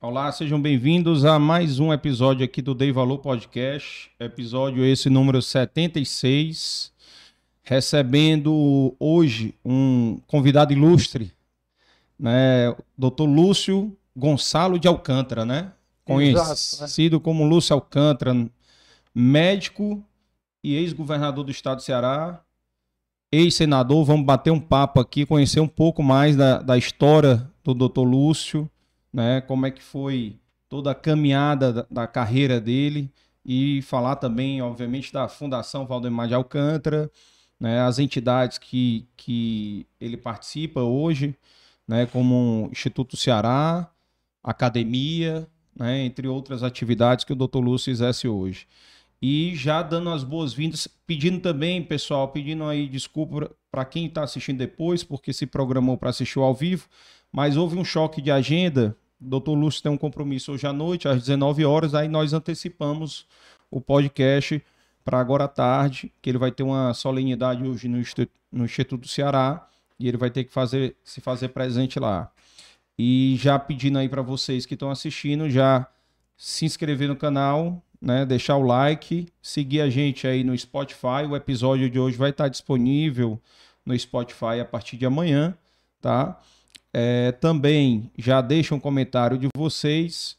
Olá, sejam bem-vindos a mais um episódio aqui do Dei Valor Podcast, episódio esse número 76, recebendo hoje um convidado ilustre, né, Dr. Lúcio Gonçalo de Alcântara, né? Conhecido Exato, né? como Lúcio Alcântara, médico e ex-governador do estado do Ceará, ex-senador. Vamos bater um papo aqui, conhecer um pouco mais da, da história do Dr. Lúcio né? Como é que foi toda a caminhada da, da carreira dele e falar também, obviamente, da Fundação Valdemar de Alcântara, né? As entidades que, que ele participa hoje, né? Como Instituto Ceará, academia, né? Entre outras atividades que o Dr. Lúcio exerce hoje. E já dando as boas-vindas, pedindo também, pessoal, pedindo aí desculpa para quem está assistindo depois, porque se programou para assistir ao vivo, mas houve um choque de agenda. O doutor Lúcio tem um compromisso hoje à noite, às 19 horas, aí nós antecipamos o podcast para agora à tarde, que ele vai ter uma solenidade hoje no Instituto, no Instituto do Ceará, e ele vai ter que fazer, se fazer presente lá. E já pedindo aí para vocês que estão assistindo, já se inscrever no canal, né, deixar o like, seguir a gente aí no Spotify. O episódio de hoje vai estar disponível no Spotify a partir de amanhã, tá? É, também já deixa um comentário de vocês,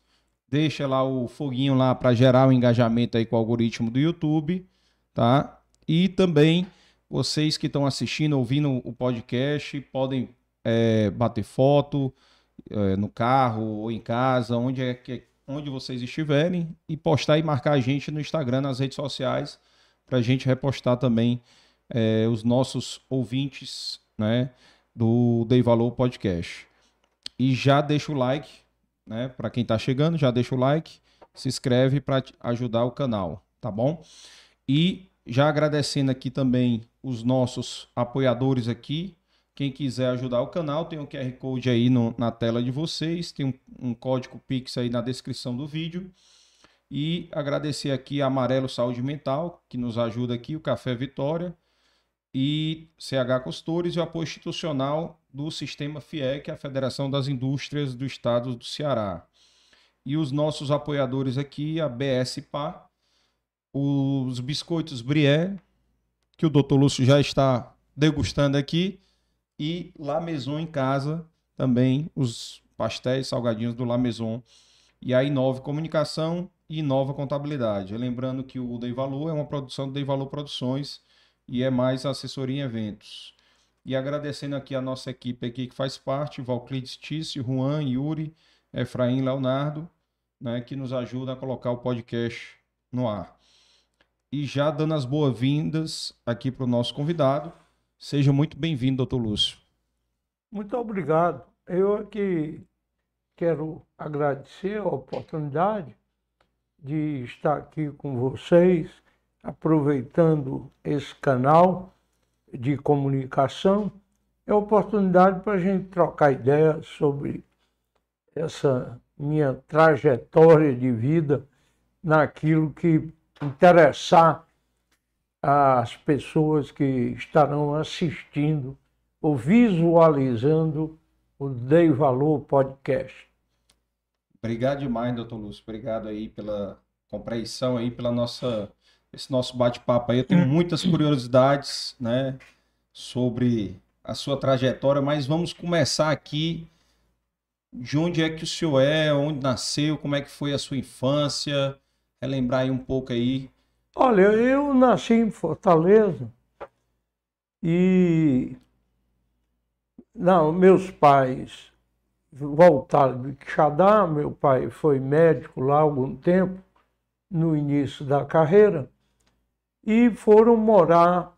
deixa lá o foguinho lá para gerar o um engajamento aí com o algoritmo do YouTube, tá? E também vocês que estão assistindo, ouvindo o podcast, podem é, bater foto é, no carro ou em casa, onde é que onde vocês estiverem e postar e marcar a gente no Instagram, nas redes sociais, para a gente repostar também é, os nossos ouvintes né, do Dei Valor Podcast. E já deixa o like, né? Para quem está chegando, já deixa o like, se inscreve para ajudar o canal, tá bom? E já agradecendo aqui também os nossos apoiadores aqui, quem quiser ajudar o canal, tem o um QR Code aí no, na tela de vocês, tem um, um, código Pix aí na descrição do vídeo. E agradecer aqui a Amarelo Saúde Mental, que nos ajuda aqui, o Café Vitória, e CH Costores e o apoio institucional do Sistema FIEC, a Federação das Indústrias do Estado do Ceará. E os nossos apoiadores aqui, a BSPA, os biscoitos Brié, que o Dr. Lúcio já está degustando aqui, e La Maison em casa, também os pastéis salgadinhos do La Maison. E a Inove Comunicação e Inova Contabilidade. Lembrando que o Dei Valor é uma produção do Dei Valor Produções e é mais assessoria em eventos. E agradecendo aqui a nossa equipe aqui que faz parte, Valclides Tício, Juan, Yuri, Efraim, Leonardo, né, que nos ajuda a colocar o podcast no ar. E já dando as boas-vindas aqui para o nosso convidado, Seja muito bem-vindo, doutor Lúcio. Muito obrigado. Eu aqui quero agradecer a oportunidade de estar aqui com vocês, aproveitando esse canal de comunicação. É oportunidade para a gente trocar ideias sobre essa minha trajetória de vida naquilo que interessar às pessoas que estarão assistindo ou visualizando o Dei Valor Podcast. Obrigado demais, doutor Lúcio. Obrigado aí pela compreensão aí, pela nossa esse nosso bate-papo aí. Eu tenho muitas curiosidades, né, sobre a sua trajetória, mas vamos começar aqui. De onde é que o senhor é, onde nasceu, como é que foi a sua infância, relembrar aí um pouco aí. Olha, eu nasci em Fortaleza e não, meus pais voltaram de Quixadá, meu pai foi médico lá há algum tempo, no início da carreira, e foram morar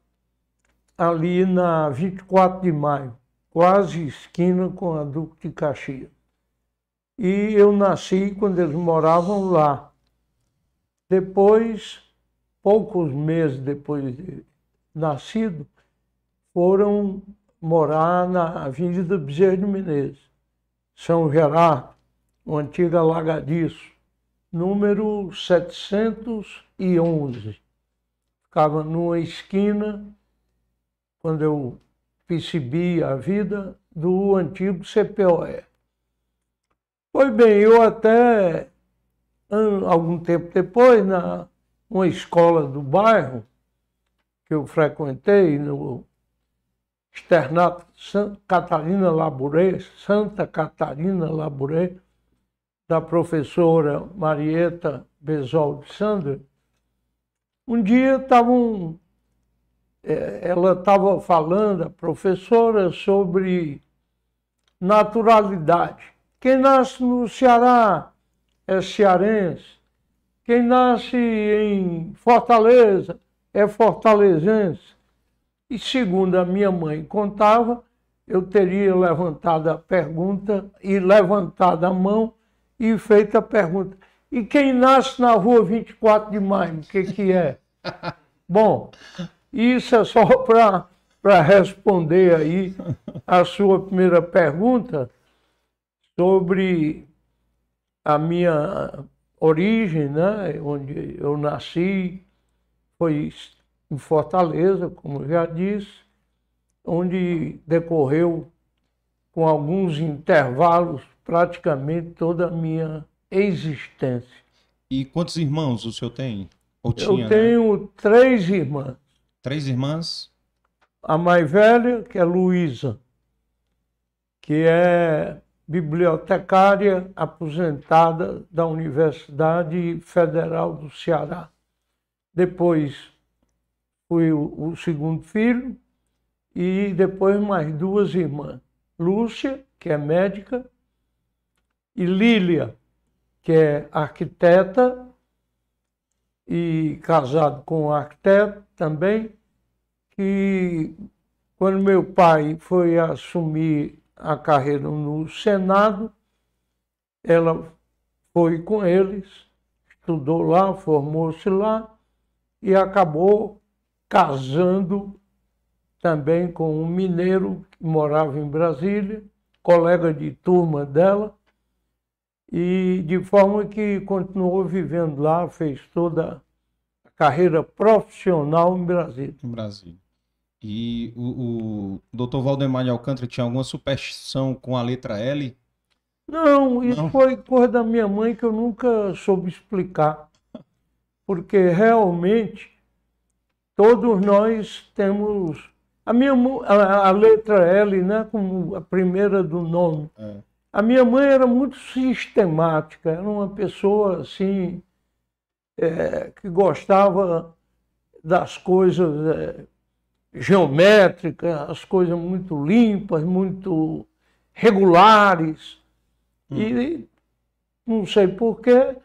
ali na 24 de maio, quase esquina com a Duque de Caxias. E eu nasci quando eles moravam lá. Depois poucos meses depois de nascido, foram morar na Avenida Bezerra de Menezes, São Gerardo, o antigo alagadiço, número 711. Ficava numa esquina, quando eu percebi a vida, do antigo CPOE. Pois bem, eu até algum tempo depois, na uma escola do bairro que eu frequentei, no Externato Santa Catarina Labouré, Santa Catarina Labouré, da professora Marieta Besol de Sandra, um dia estavam, eh, ela estava falando, a professora, sobre naturalidade. Quem nasce no Ceará é cearense. Quem nasce em Fortaleza é fortalezense. E segundo a minha mãe contava, eu teria levantado a pergunta e levantado a mão e feito a pergunta. E quem nasce na rua 24 de maio, o que, que é? Bom, isso é só para responder aí a sua primeira pergunta sobre a minha origem, né? onde eu nasci, foi em Fortaleza, como já disse, onde decorreu com alguns intervalos praticamente toda a minha existência. E quantos irmãos o senhor tem? Ou tinha, eu né? tenho três irmãs. Três irmãs? A mais velha, que é Luísa, que é bibliotecária aposentada da Universidade Federal do Ceará. Depois fui o, o segundo filho e depois mais duas irmãs. Lúcia, que é médica, e Lília, que é arquiteta e casado com um arquiteto também, que quando meu pai foi assumir a carreira no Senado, ela foi com eles, estudou lá, formou-se lá e acabou casando também com um mineiro que morava em Brasília, colega de turma dela, e de forma que continuou vivendo lá, fez toda a carreira profissional em Brasília. Em Brasília. E o, o doutor Valdemar de Alcântara tinha alguma superstição com a letra L? Não, isso Não? foi coisa da minha mãe que eu nunca soube explicar. Porque realmente todos nós temos. A, minha, a, a letra L, né, como a primeira do nome. É. A minha mãe era muito sistemática, era uma pessoa assim, é, que gostava das coisas é, geométricas, as coisas muito limpas, muito regulares. E não sei porquê,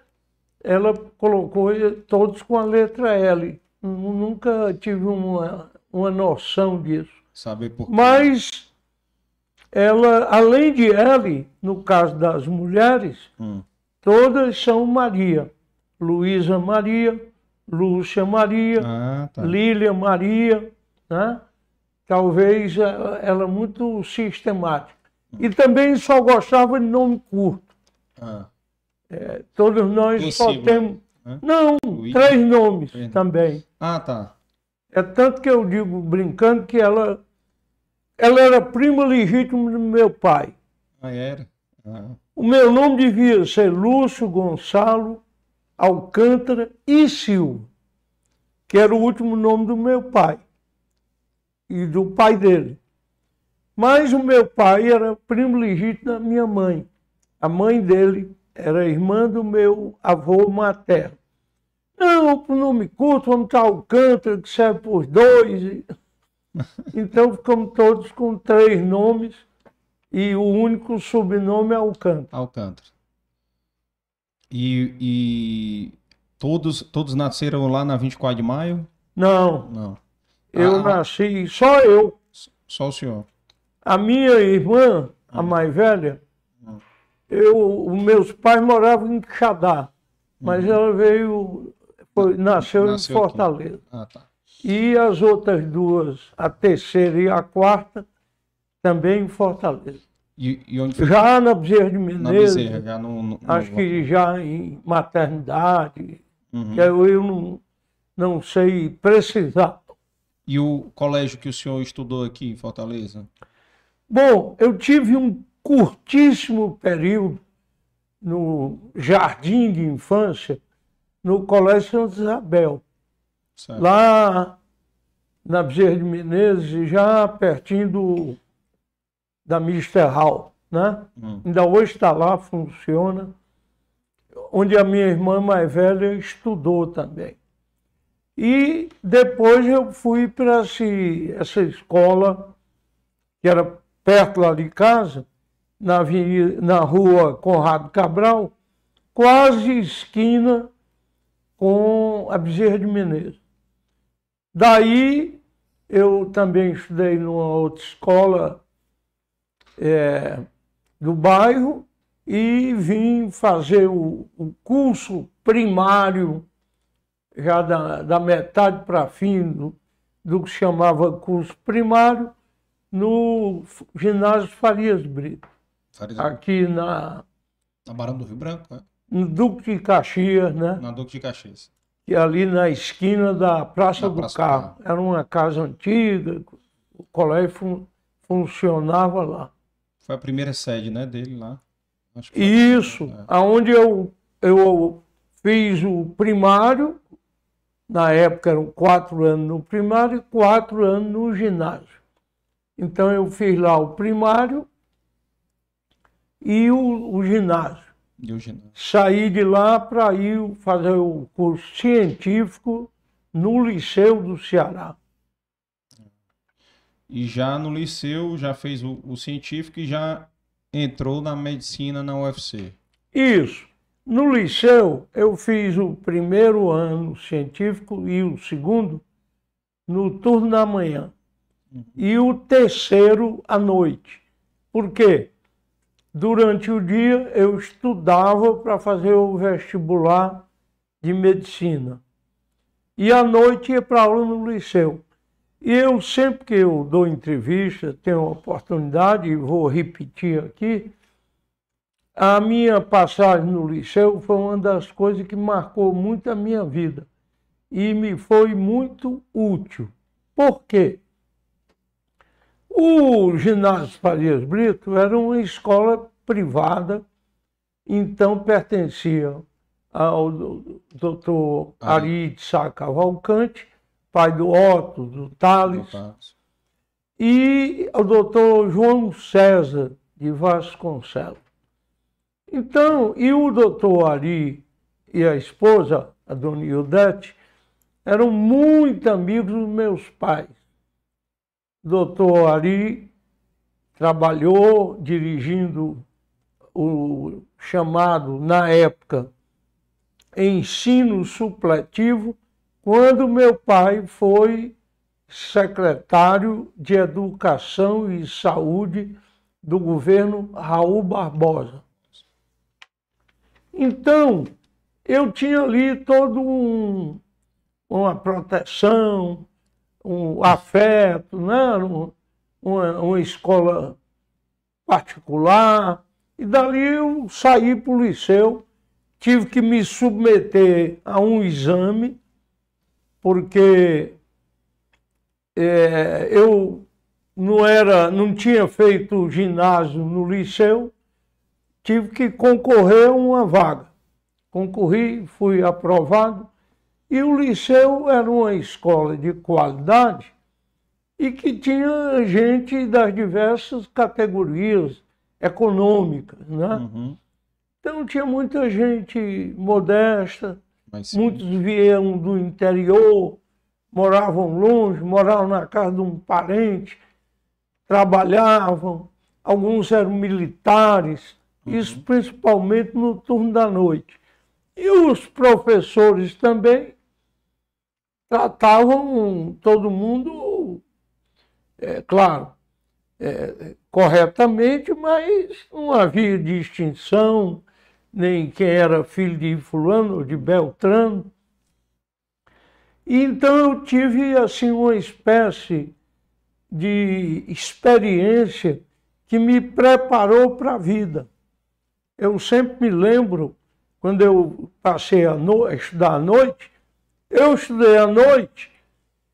ela colocou todos com a letra L. Nu- Nunca tive uma, uma noção disso. Saber por quê? Mas ela, além de L, no caso das mulheres, Hum. todas são Maria. Luísa Maria, Lúcia Maria, Ah, tá. Lília Maria, né? talvez ela, ela é muito sistemática. E também só gostava de nome curto. Ah, É, todos nós só Possível, temos. né? Não, Luísa. três nomes Três nomes. também. ah, tá. É tanto que eu digo, brincando, que ela, ela era prima legítima do meu pai. Ah, era? Ah, O meu nome devia ser Lúcio Gonçalo Alcântara e Silva, que era o último nome do meu pai e do pai dele. Mas o meu pai era primo legítimo da minha mãe. A mãe dele era irmã do meu avô materno. Não, por nome curto, vamos estar Alcântara, que serve por dois. Então ficamos todos com três nomes e o único sobrenome é Alcântara. Alcântara. E, e todos, todos nasceram lá na 24 de maio? Não, Não. eu Ah. nasci, só eu. Só o senhor. A minha irmã, a mais velha, eu, os meus pais moravam em Quixadá, mas ela veio, foi- nasceu, Nasceu em. Fortaleza. Ah, tá. E as outras duas, a terceira e a quarta, também em Fortaleza. E, e onde foi? Já na Bezerra de Na Menezes, Bezerra, já no, no- acho no- que já em maternidade, Uhum. que eu, eu não, não sei precisar. E o colégio que o senhor estudou aqui em Fortaleza? Bom, eu tive um curtíssimo período no jardim de infância, no Colégio Santa Isabel. Certo. Lá na Bezerra de Menezes, já pertinho do, da Mister Hall. Né? Hum. Ainda hoje está lá, funciona. Onde a minha irmã mais velha estudou também. E depois eu fui para essa escola, que era perto lá de casa, na, avenida, na rua Conrado Cabral, quase esquina com a Bezerra de Menezes. Daí eu também estudei numa outra escola é, do bairro e vim fazer o, o curso primário, já da, da metade para fim do, do que chamava curso primário, no ginásio Farias Brito. Farias aqui na. Na Barão do Rio Branco, né? No Duque de Caxias, né? Na Duque de Caxias. E ali na esquina da Praça na do Praça Carro. Era uma casa antiga, o colégio fun funcionava lá. Foi a primeira sede, né, dele lá. Isso, é. aonde eu, eu fiz o primário, na época eram quatro anos no primário e quatro anos no ginásio. Então eu fiz lá o primário e o, o ginásio. Saí de lá para ir fazer o curso científico no Liceu do Ceará. E já no liceu, já fez o, o científico e já entrou na medicina na UFC. Isso. No liceu, eu fiz o primeiro ano científico e o segundo no turno da manhã. Uhum. E o terceiro à noite. Por quê? Durante o dia eu estudava para fazer o vestibular de medicina. E à noite ia para aula no liceu. E eu, sempre que eu dou entrevista, tenho a oportunidade, e vou repetir aqui, a minha passagem no liceu foi uma das coisas que marcou muito a minha vida e me foi muito útil. Por quê? O ginásio Farias Brito era uma escola privada, então pertencia ao doutor Ari de Sá Cavalcante, pai do Otto, do Tales, e o doutor João César de Vasconcelos. Então, e o doutor Ari e a esposa, a dona Ildete, eram muito amigos dos meus pais. Doutor Ari trabalhou dirigindo o chamado, na época, ensino supletivo quando meu pai foi secretário de Educação e Saúde do governo Raul Barbosa. Então, eu tinha ali todo um, uma proteção, um afeto, né? uma, uma escola particular, e dali eu saí para o liceu, tive que me submeter a um exame porque é, eu não era, não tinha feito ginásio no liceu, tive que concorrer a uma vaga. Concorri, fui aprovado, e o liceu era uma escola de qualidade e que tinha gente das diversas categorias econômicas, né? Uhum. Então tinha muita gente modesta, Muitos vieram do interior, moravam longe, moravam na casa de um parente, trabalhavam, alguns eram militares, uhum. isso principalmente no turno da noite. E os professores também tratavam todo mundo, é, claro, é, corretamente, mas não havia distinção, nem quem era filho de fulano ou de Beltrano. Então eu tive assim uma espécie de experiência que me preparou para a vida. Eu sempre me lembro, quando eu passei a, no... a estudar à noite, eu estudei à noite,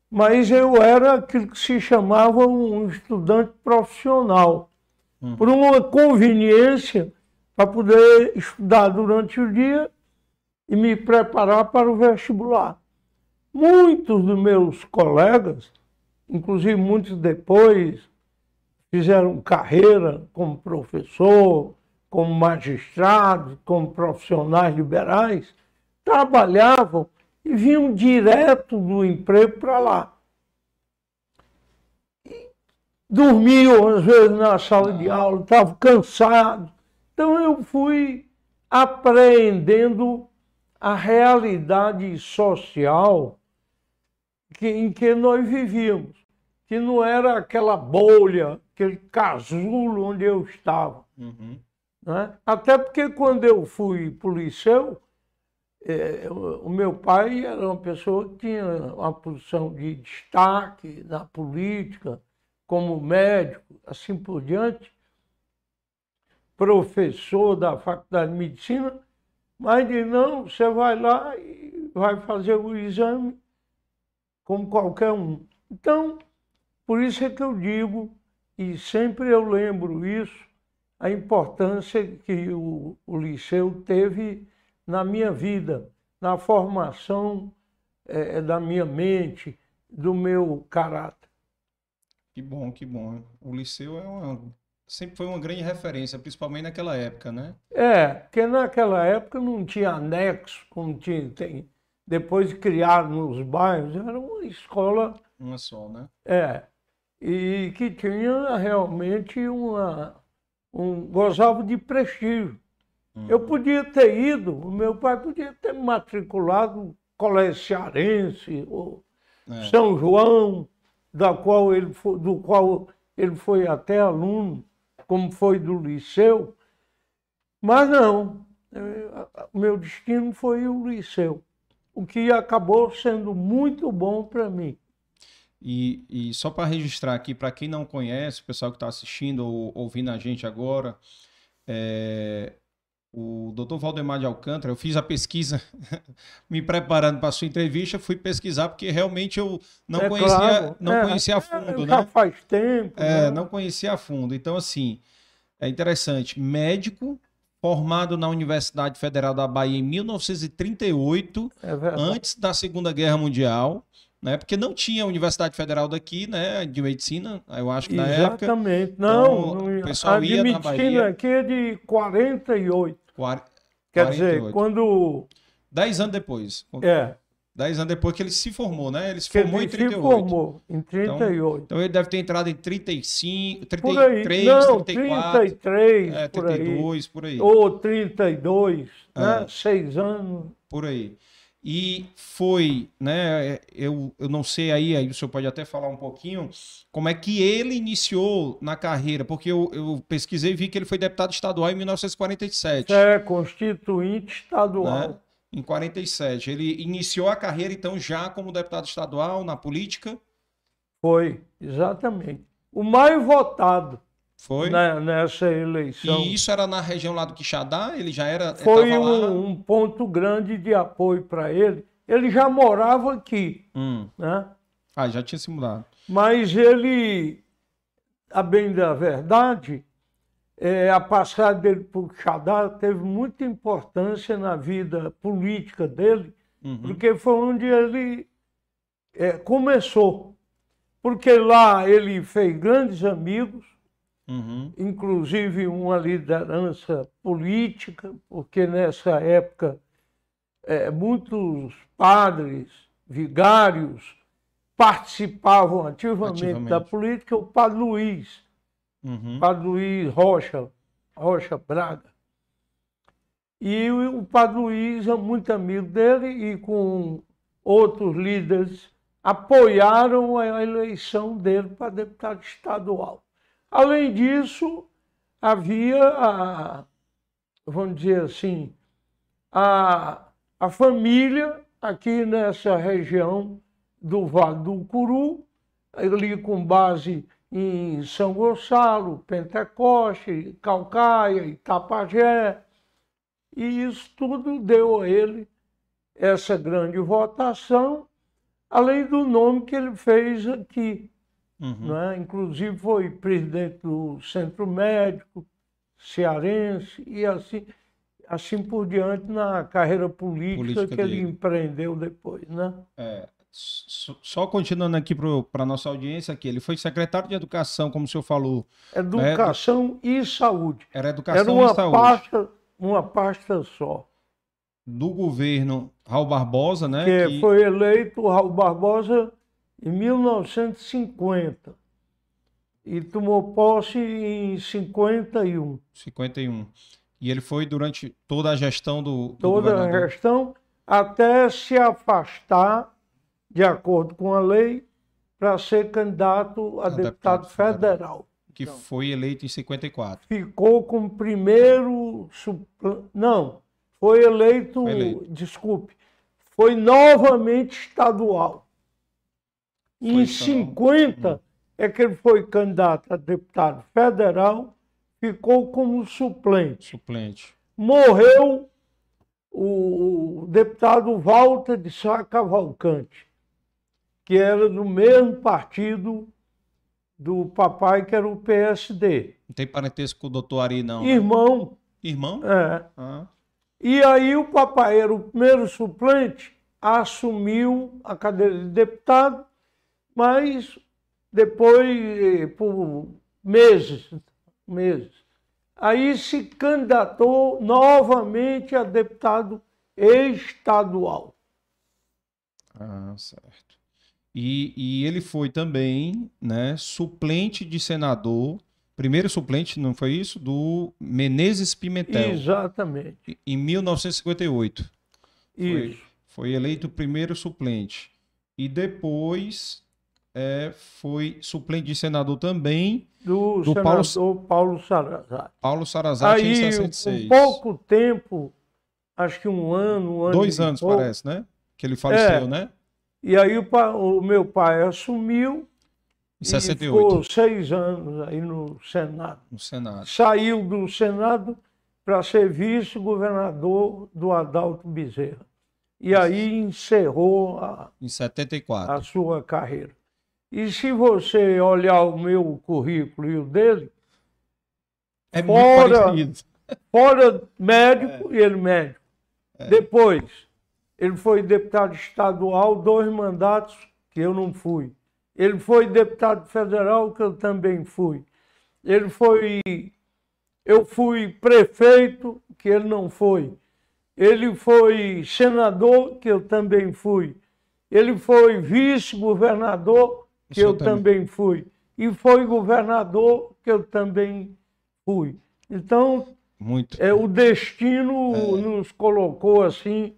mas eu era aquilo que se chamava um estudante profissional. Hum. Por uma conveniência para poder estudar durante o dia e me preparar para o vestibular. Muitos dos meus colegas, inclusive muitos depois, fizeram carreira como professor, como magistrado, como profissionais liberais, trabalhavam e vinham direto do emprego para lá. E dormiam, às vezes, na sala de aula, estavam cansados. Então eu fui aprendendo a realidade social que, em que nós vivíamos, que não era aquela bolha, aquele casulo onde eu estava. Uhum. Né? Até porque quando eu fui policial, é, o meu pai era uma pessoa que tinha uma posição de destaque na política, como médico, assim por diante, professor da Faculdade de Medicina, mas de não, você vai lá e vai fazer o exame como qualquer um. Então, por isso é que eu digo, e sempre eu lembro isso, a importância que o, o liceu teve na minha vida, na formação é, da minha mente, do meu caráter. Que bom, que bom. O liceu é uma, sempre foi uma grande referência, principalmente naquela época, né? É, porque naquela época não tinha anexo, como tinha, tem, depois de criar nos bairros, era uma escola. Uma só, né? É. E que tinha realmente uma. Um, gozava de prestígio. Uhum. Eu podia ter ido, o meu pai podia ter matriculado Colégio Cearense, ou é. São João, da qual ele foi, do qual ele foi até aluno, como foi do liceu. Mas não, o meu destino foi o liceu o que acabou sendo muito bom para mim. E, e só para registrar aqui, para quem não conhece, o pessoal que está assistindo ou ouvindo a gente agora, é, o Dr. Valdemar de Alcântara, eu fiz a pesquisa me preparando para a sua entrevista, fui pesquisar porque realmente eu não é conhecia, claro. não é, conhecia a fundo, é, né? faz tempo. É, né? não conhecia a fundo. Então assim, é interessante, médico, formado na Universidade Federal da Bahia em 1938, é antes da Segunda Guerra Mundial, né? Porque não tinha Universidade Federal daqui, né, de medicina, eu acho que na época. Exatamente. Não, então, o pessoal a ia medicina Bahia... aqui é de 48. Quar... Quer 48. dizer, quando Dez anos depois. É. Dez anos depois que ele se formou, né? Ele se que formou ele em 38. Se formou em 38. Então, então, ele deve ter entrado em 35, 33, Não, 34. 33, é, 32, por aí. Por aí. Ou 32, é. né? Seis anos. Por aí. E foi, né? Eu, eu não sei aí, aí o senhor pode até falar um pouquinho, como é que ele iniciou na carreira, porque eu, eu pesquisei e vi que ele foi deputado estadual em 1947. É, constituinte estadual. Né? em 47. Ele iniciou a carreira, então, já como deputado estadual na política? Foi, exatamente. O mais votado. Foi? Né, nessa eleição. E isso era na região lá do Quixadá? Ele já era. Foi um, um, ponto grande de apoio para ele. Ele já morava aqui. Hum. Né? Ah, já tinha se mudado. Mas ele, a bem da verdade, é, a passagem dele por Xadá teve muita importância na vida política dele, uhum. porque foi onde ele é, começou. Porque lá ele fez grandes amigos, uhum. inclusive uma liderança política, porque nessa época é, muitos padres, vigários, participavam ativamente, ativamente, da política. O padre Luiz, uhum. Padre Luiz Rocha, Rocha Braga. E o Padre Luiz é muito amigo dele e com outros líderes apoiaram a eleição dele para deputado estadual. Além disso, havia, a, vamos dizer assim, a, a família aqui nessa região do Vale do Curu, ali com base em São Gonçalo, Pentecoste, Calcaia, Itapajé. E isso tudo deu a ele essa grande votação, além do nome que ele fez aqui. Uhum. Né? Inclusive foi presidente do Centro Médico, cearense e assim, assim por diante na carreira política, Política que ele dele. empreendeu depois, né? É, só continuando aqui para nossa audiência aqui, ele foi secretário de Educação, como o senhor falou, Educação e saúde. era Era Educação uma e Saúde, pasta, uma pasta só. do governo Raul Barbosa, né? que que- foi eleito Raul Barbosa em 1950 e tomou posse em 51. 51. E ele foi durante toda a gestão do, do Toda a governador. gestão até se afastar, de acordo com a lei, para ser candidato a, A deputado, deputado federal. que foi eleito em 54. Ficou como primeiro. supl- Não, foi eleito, Foi eleito. desculpe, foi novamente estadual. Foi em estadual. 50 é que ele foi candidato a deputado federal, ficou como suplente. Suplente. Morreu o, deputado Walter de Sá Cavalcante, que era do mesmo partido do papai, que era o PSD. Não tem parentesco com o doutor Ari, não. né? Irmão, Irmão? é. Ah, E aí o papai era o primeiro suplente, assumiu a cadeira de deputado, mas depois, por meses, meses, aí se candidatou novamente a deputado estadual. ah, certo. E, e ele foi também, né, suplente de senador, primeiro suplente, não foi isso? Do Menezes Pimentel, Exatamente. em 1958. Foi, Isso. foi eleito o primeiro suplente. E depois é, foi suplente de senador também, Do, Do Paulo- senador Paulo. Paulo Sarazate em Aí, 66. com pouco tempo, acho que um ano, um ano Dois e anos, pouco, parece, né? Que ele faleceu, É. né? E aí o, o meu pai assumiu Em e 68, ficou seis anos aí no Senado. no Senado. Saiu do Senado para ser vice-governador do Adalto Bezerra. E aí encerrou a, Em 74. a sua carreira. E se você olhar o meu currículo e o dele, é fora- fora médico É. e ele médico. Depois, ele foi deputado estadual, dois mandatos que eu não fui. Ele foi deputado federal, que eu também fui. Ele foi. Eu fui prefeito, que ele não foi. Ele foi senador, que eu também fui. Ele foi vice-governador, que eu também fui. E foi governador, que eu também fui. Então, Muito. é, o destino nos colocou assim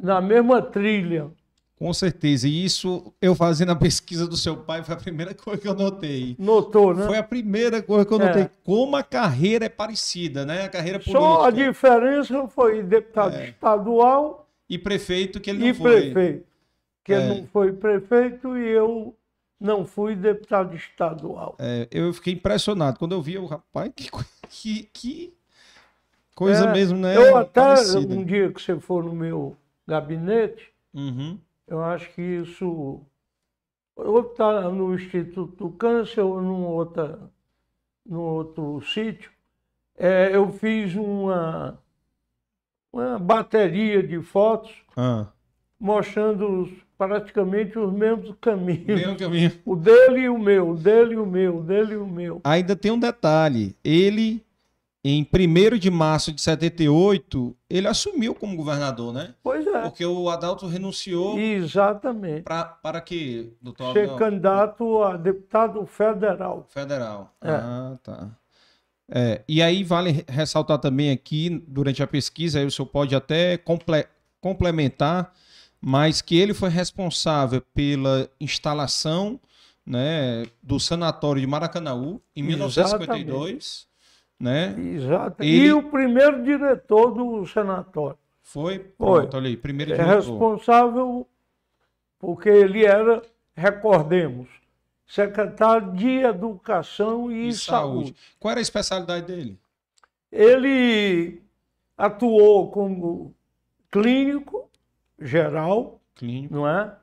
na mesma trilha. Com certeza. E isso, eu fazendo a pesquisa do seu pai, foi a primeira coisa que eu notei. Notou, né? Foi a primeira coisa que eu É. notei. Como a carreira é parecida, né? A carreira Só a política. diferença foi deputado É. estadual E prefeito que ele não e foi. prefeito. Que ele É. não foi prefeito e eu não fui deputado estadual. É, eu fiquei impressionado. Quando eu vi, o rapaz, que, que, que coisa É, mesmo, né? eu até, Parecida. um dia que você for no meu gabinete, Uhum. eu acho que isso ou está no Instituto do Câncer ou num, outra, num outro sítio. É, eu fiz uma, uma bateria de fotos Ah, mostrando os- praticamente os mesmos caminhos. mesmo caminho. O dele e o meu, o dele e o meu, o dele e o meu. Ainda tem um detalhe. Ele, em 1 de março de 78, ele assumiu como governador, né? Pois é, Porque o Adalto renunciou exatamente. pra, para quê, doutor? Ser candidato a deputado federal. Federal. É. Ah, tá. É, e aí vale ressaltar também aqui, durante a pesquisa, aí o senhor pode até comple- complementar, mas que ele foi responsável pela instalação né, do sanatório de Maracanaú em 1952, né? Exato. Ele- E o primeiro diretor do sanatório. Foi, Foi. pronto, olha aí, primeiro É diretor. responsável porque ele era, recordemos, secretário de Educação e, E saúde. saúde. Qual era a especialidade dele? Ele atuou como clínico geral, Clínico. não é?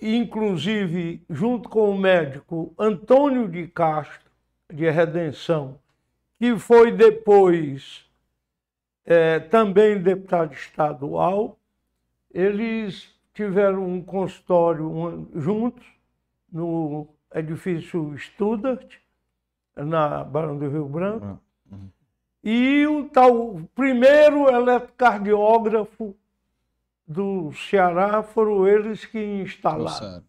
Inclusive, junto com o médico Antônio de Castro, de Redenção, que foi depois é, também deputado estadual. Eles tiveram um consultório um, juntos no edifício Studart, na Barão do Rio Branco. Uhum. E o tal o primeiro eletrocardiógrafo do Ceará foram eles que instalaram.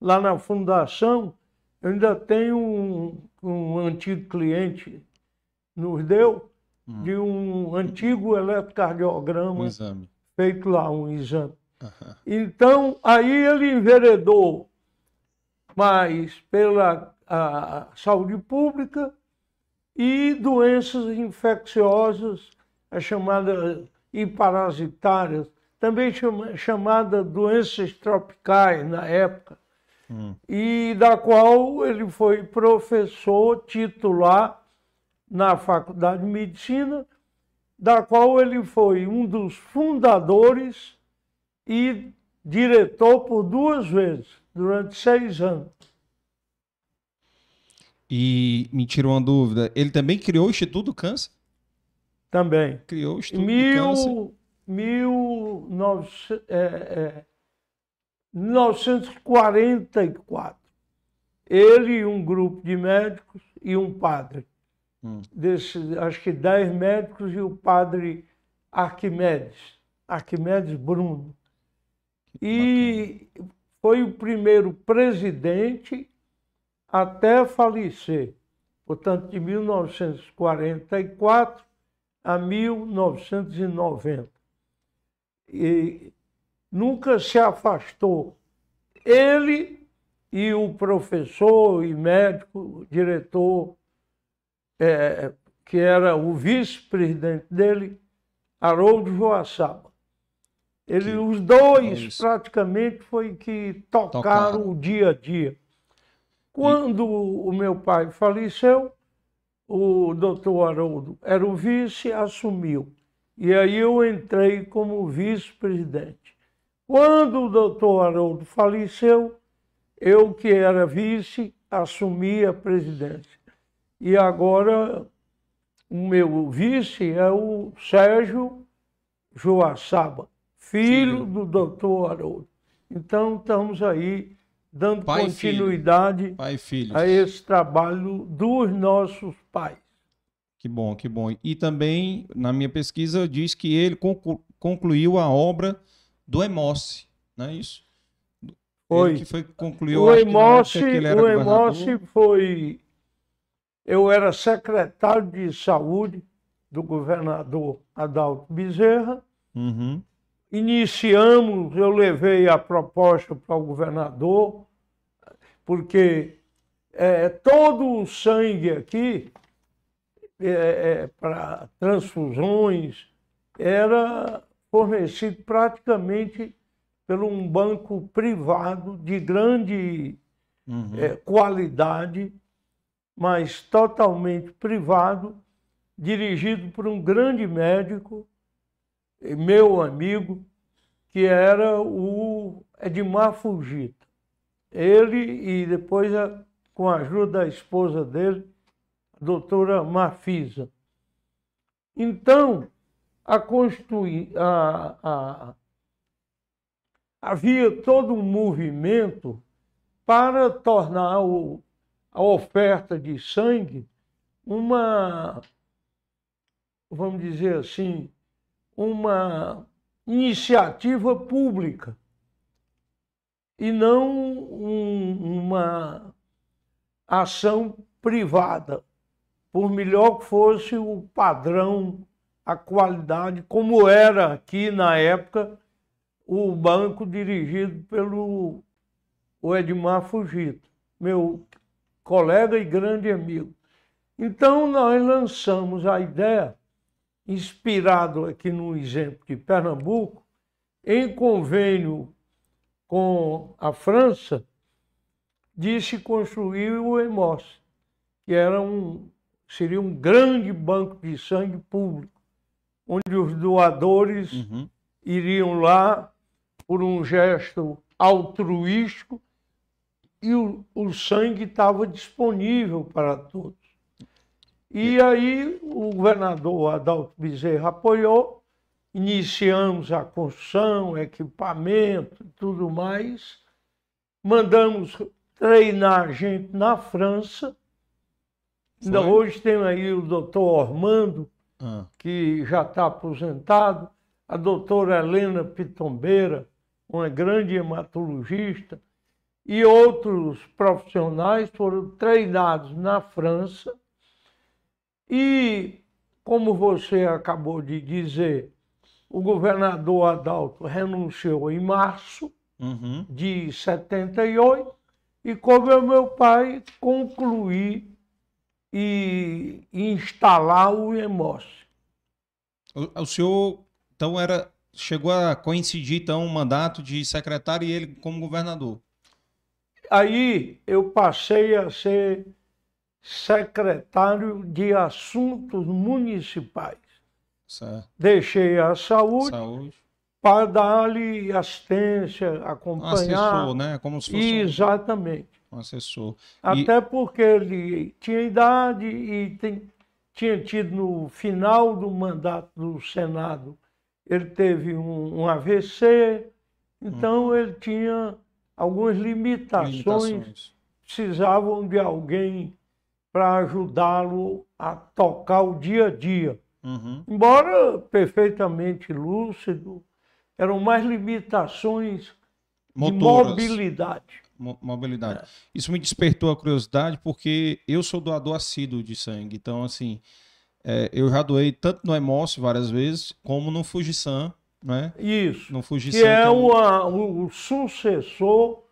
Lá na fundação, eu ainda tenho um, um antigo cliente, nos deu, hum. de um antigo eletrocardiograma um feito lá, um exame. Uhum. Então, aí ele enveredou mais pela saúde pública e doenças infecciosas, as chamadas e parasitárias, também chama, chamada doenças tropicais na época, hum. e da qual ele foi professor titular na Faculdade de Medicina, da qual ele foi um dos fundadores e diretor por duas vezes, durante seis anos. E me tirou uma dúvida, ele também criou o Instituto do Câncer? Também. Criou o Instituto Mil... do Câncer? 1944. É, é, ele e um grupo de médicos e um padre. Hum. Desses, acho que dez médicos e o padre Arquimedes, Arquimedes Bruno. E foi o primeiro presidente até falecer, portanto, de 1944 a 1990 e nunca se afastou. Ele e o professor e médico, diretor, é, que era o vice-presidente dele, Haroldo Joaçaba. Ele, que, os dois praticamente foi que tocaram o dia a dia. Quando e... o meu pai faleceu, o doutor Haroldo era o vice, assumiu. E aí eu entrei como vice-presidente. Quando o doutor Haroldo faleceu, eu que era vice, assumi a presidência. E agora o meu vice é o Sérgio Joaçaba, filho Sim. do doutor Haroldo. Então estamos aí dando pai continuidade a esse trabalho dos nossos pais. Que bom, que bom. E também, na minha pesquisa, diz que ele concluiu a obra do Emoce, não é isso? Foi. Ele que foi concluiu o Emoce, o Emoce foi. Eu era secretário de saúde do governador Adalto Bezerra. Uhum. Iniciamos, eu levei a proposta para o governador, porque é, todo o sangue aqui é, é, para transfusões era fornecido praticamente por um banco privado de grande uhum. é, qualidade, mas totalmente privado, dirigido por um grande médico, meu amigo, que era o Edmar Fugita. Ele e depois, com a ajuda da esposa dele, doutora Mafisa. Então, a constituir, a, a, havia todo um movimento para tornar o, a oferta de sangue uma, vamos dizer assim, uma iniciativa pública e não um, uma ação privada por melhor que fosse o padrão, a qualidade, como era aqui na época o banco dirigido pelo o Edmar Fugito, meu colega e grande amigo. Então nós lançamos a ideia, inspirado aqui no exemplo de Pernambuco, em convênio com a França, de se construir o EMOS, que era um seria um grande banco de sangue público, onde os doadores uhum. iriam lá por um gesto altruístico e o, o sangue estava disponível para todos. E aí o governador Adalto Bezerra apoiou, iniciamos a construção, equipamento e tudo mais, mandamos treinar gente na França. Foi? hoje tem aí o doutor Ormando, Ah, que já está aposentado, a doutora Helena Pitombeira, uma grande hematologista, e outros profissionais foram treinados na França. E, como você acabou de dizer, o governador Adalto renunciou em março uhum. de 78 e coube ao meu pai concluir e instalar o EMOS. O, o senhor, então, era chegou a coincidir, então, o mandato de secretário e ele como governador. Aí eu passei a ser secretário de Assuntos Municipais. Certo. Deixei a saúde Saúde. para dar-lhe assistência, acompanhar. assessor, né? Como se fosse um- Assessor. E- Até porque ele tinha idade e tem- tinha tido no final do mandato do Senado, ele teve um, um AVC, então ele tinha algumas limitações, limitações. precisavam de alguém para ajudá-lo a tocar o dia a dia. Uhum. Embora perfeitamente lúcido, eram mais limitações de Motoras. mobilidade. Mo- mobilidade. É. Isso me despertou a curiosidade porque eu sou doador assíduo de sangue. Então, assim, é, eu já doei tanto no Hemócio várias vezes, como no Fujisan, né? Isso. No Fujisan. que é um- uma- o, o sucessor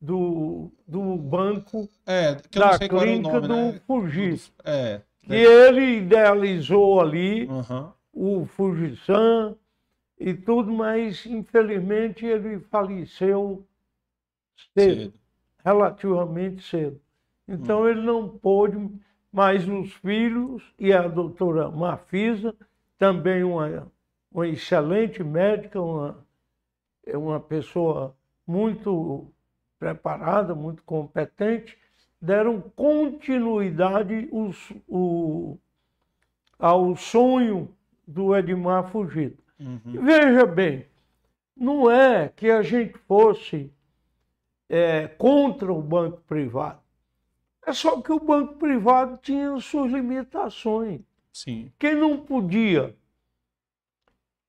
do, do banco É, que eu não da sei qual era o clínica nome, do né? Fugit. É. Que ele idealizou ali Aham. o Fujisan e tudo, mas infelizmente ele faleceu cedo, Cedo. relativamente cedo. Então Hum. ele não pôde, mas os filhos e a doutora Mafisa, também uma, uma excelente médica, uma, é uma pessoa muito preparada, muito competente, deram continuidade os- o- ao sonho do Edmar Fugito. Uhum. Veja bem, não é que a gente fosse é, contra o banco privado. É só que o banco privado tinha suas limitações. Sim. Quem não podia,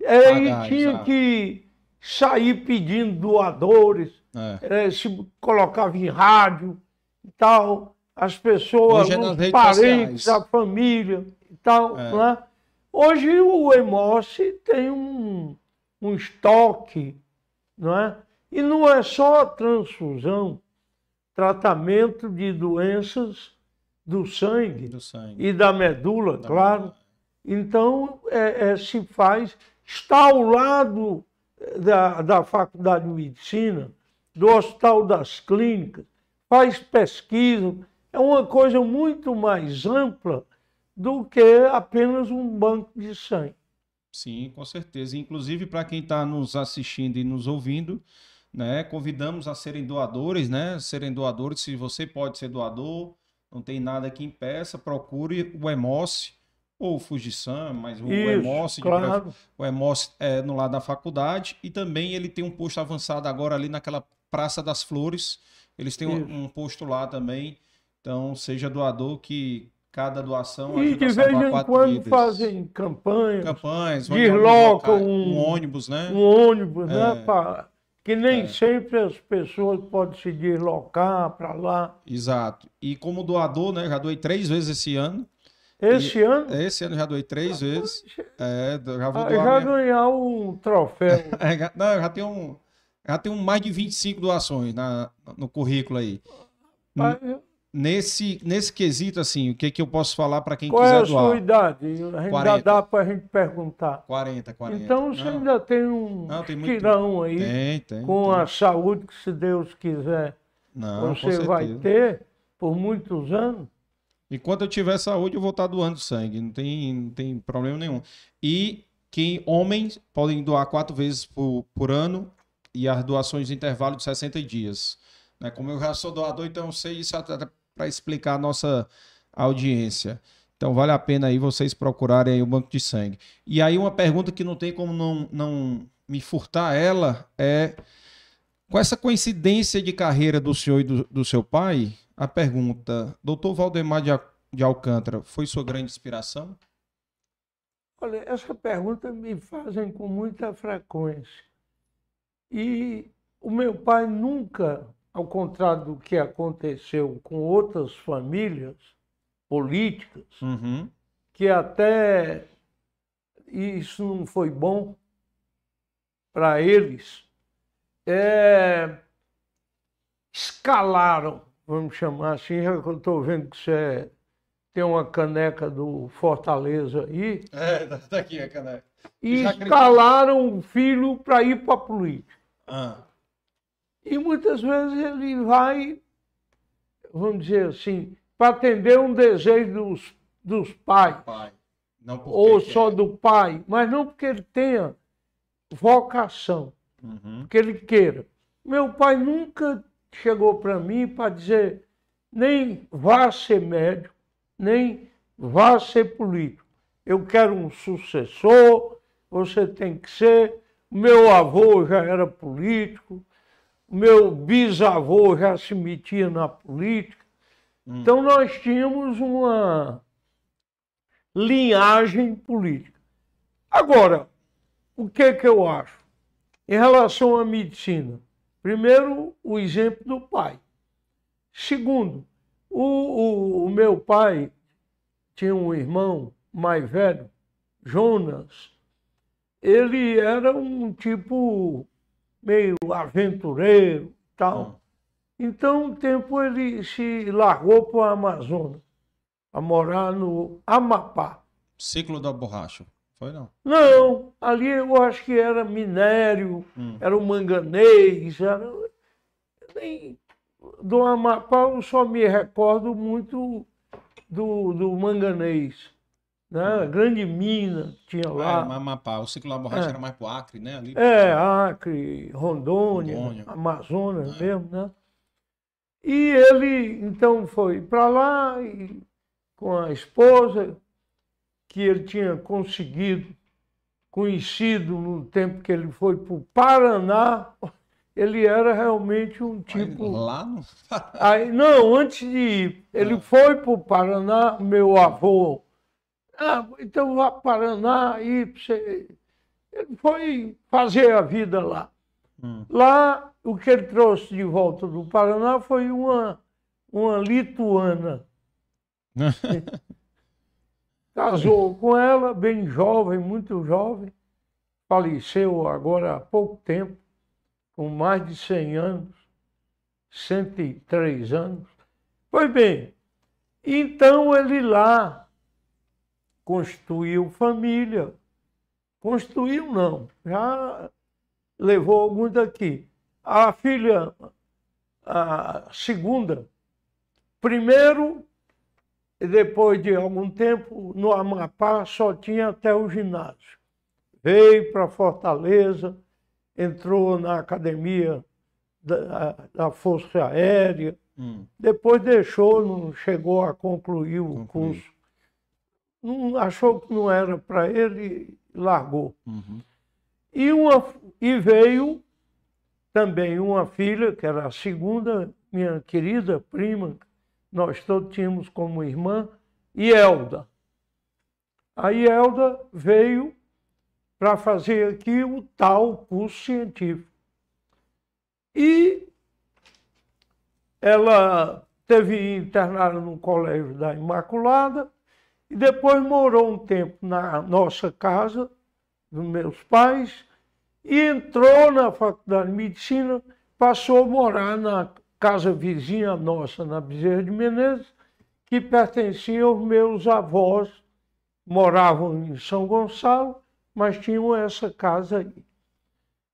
é, Pagar, tinha exato. que sair pedindo doadores, É. é, se colocava em rádio e tal, as pessoas, é os parentes, sociais. a família e tal. É. né? Hoje o Emoce tem um, um estoque, não é? E não é só transfusão, tratamento de doenças do sangue Do sangue. e da medula, Da claro. medula. Então, é, é, se faz, está ao lado eh, da, da Faculdade de Medicina, do Hospital das Clínicas, faz pesquisa, é uma coisa muito mais ampla do que apenas um banco de sangue. Sim, com certeza. Inclusive, para quem está nos assistindo e nos ouvindo, né, convidamos a serem doadores, né? Serem doadores, se você pode ser doador, não tem nada que impeça, procure o Emoce ou o Fujisan, mas o Isso, Emoce, de claro. o Emoce é no lado da faculdade e também ele tem um posto avançado agora ali naquela Praça das Flores. Eles têm um, um posto lá também. Então, seja doador que cada doação E ajuda a vez salvar em quatro quando vidas. fazem campanhas, campanhas, vão em Desloca alguns locais, um- um ônibus, né? um ônibus, É. né? pra- que nem É. sempre as pessoas podem se deslocar para lá. Exato. E como doador, né? Já doei três vezes esse ano. Esse ano, Esse ano já doei três vezes. É, já vou ah, doar. já minha- ganhar um troféu. É, não, já tenho um, já tenho mais de 25 doações na, no currículo aí. Mas Nesse, nesse quesito, assim, o que, que eu posso falar para quem Qual é quiser a sua doar? idade? Ainda 40. dá para a gente perguntar. 40, 40. Então você Não, ainda tem um Não, tem muito- tirão aí Tem, tem. com tem. a saúde que, se Deus quiser, Não, você vai ter por muitos anos. Enquanto eu tiver saúde, eu vou estar doando sangue, não tem, não tem problema nenhum. E que homens podem doar quatro vezes por, por ano e as doações de intervalo de 60 dias. Né? Como eu já sou doador, então eu sei isso para explicar a nossa audiência. Então vale a pena aí vocês procurarem o banco de sangue. E aí uma pergunta que não tem como não, não me furtar ela é com essa coincidência de carreira do senhor e do, do seu pai, a pergunta, doutor Valdemar de, de Alcântara, foi sua grande inspiração? Olha, essa pergunta me fazem com muita frequência. E o meu pai nunca, ao contrário do que aconteceu com outras famílias políticas, Uhum. que até isso não foi bom para eles, é, escalaram, vamos chamar assim, já que eu estou vendo que você tem uma caneca do Fortaleza aí, É, tá aqui a caneca. e escalaram o filho para ir para a política. Ah, E muitas vezes ele vai, vamos dizer assim, para atender um desejo dos, dos pais, pai. Ou quer. só do pai, mas não porque ele tenha vocação, Uhum. porque ele queira. Meu pai nunca chegou para mim para dizer nem vá ser médico, nem vá ser político. Eu quero um sucessor, você tem que ser. Meu avô já era político, meu bisavô já se metia na política. Hum. Então nós tínhamos uma linhagem política. Agora, o que que eu acho? Em relação à medicina, primeiro, o exemplo do pai. Segundo, o, o, o meu pai tinha um irmão mais velho, Jonas. Ele era um tipo meio aventureiro e tal. Hum. Então, um tempo ele se largou para o Amazonas, a morar no Amapá. Ciclo da borracha. Foi não? Não, ali eu acho que era minério, Hum. era o manganês, era... nem- do Amapá eu só me recordo muito do, do manganês. Né? Grande mina tinha Lá. Amapá. O ciclo da borracha É. era mais pro Acre, né? Ali. É, Acre, Rondônia, Rondônia. Amazonas É. mesmo, né? E ele então foi para lá e, com a esposa, que ele tinha conseguido, conhecido no tempo que ele foi para o Paraná, ele era realmente um tipo. Lá no... Aí, não, antes de ir, ele Ah. foi para o Paraná, meu avô. Ah, então vá para Paraná você. Ele foi fazer a vida lá. Hum. Lá, o que ele trouxe de volta do Paraná foi uma, uma lituana. Casou com ela, bem jovem, muito jovem. Faleceu agora há pouco tempo, com mais de 100 anos, 103 anos. Pois bem, então ele lá constituiu família. Constituiu não, já levou alguns daqui. A filha, a segunda, primeiro, e depois de algum tempo, no Amapá só tinha até o ginásio. Veio para Fortaleza, entrou na academia da, da Força Aérea, Hum. depois deixou, não chegou a concluir o curso. Não, achou que não era para ele e largou. Uhum. E, uma, e veio também uma filha, que era a segunda, minha querida prima, nós todos tínhamos como irmã, Ielda. A Ielda veio para fazer aqui o tal curso científico. E ela teve internada no Colégio da Imaculada e depois morou um tempo na nossa casa, dos meus pais, e entrou na Faculdade de Medicina, passou a morar na casa vizinha nossa, na Bezerra de Menezes, que pertencia aos meus avós, moravam em São Gonçalo, mas tinham essa casa aí.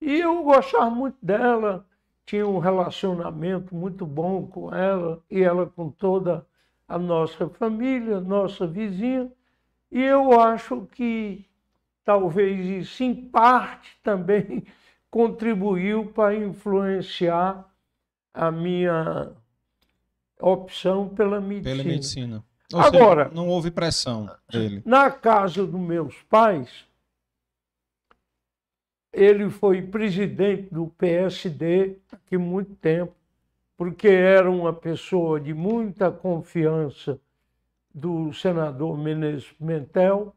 E eu gostava muito dela, tinha um relacionamento muito bom com ela, e ela com toda a nossa família, nossa vizinha, e eu acho que talvez isso, em parte, também contribuiu para influenciar a minha opção pela medicina. Pela medicina. Ou seja, Agora- não houve pressão dele. Na casa dos meus pais, ele foi presidente do PSD aqui muito tempo, porque era uma pessoa de muita confiança do senador Menezes Pimentel,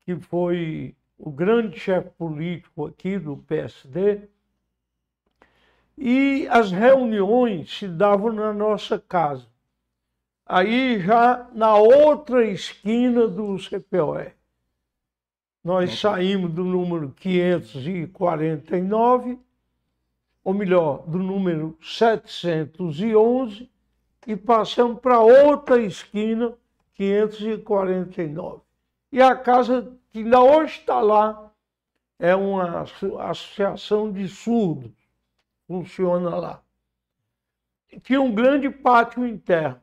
que foi o grande chefe político aqui do PSD. E as reuniões se davam na nossa casa. Aí já na outra esquina do CPOE. Nós saímos do número 549, ou melhor, do número 711, e passamos para outra esquina, 549. E a casa que ainda hoje está lá é uma asso- associação de surdos, funciona lá. Tinha um grande pátio interno.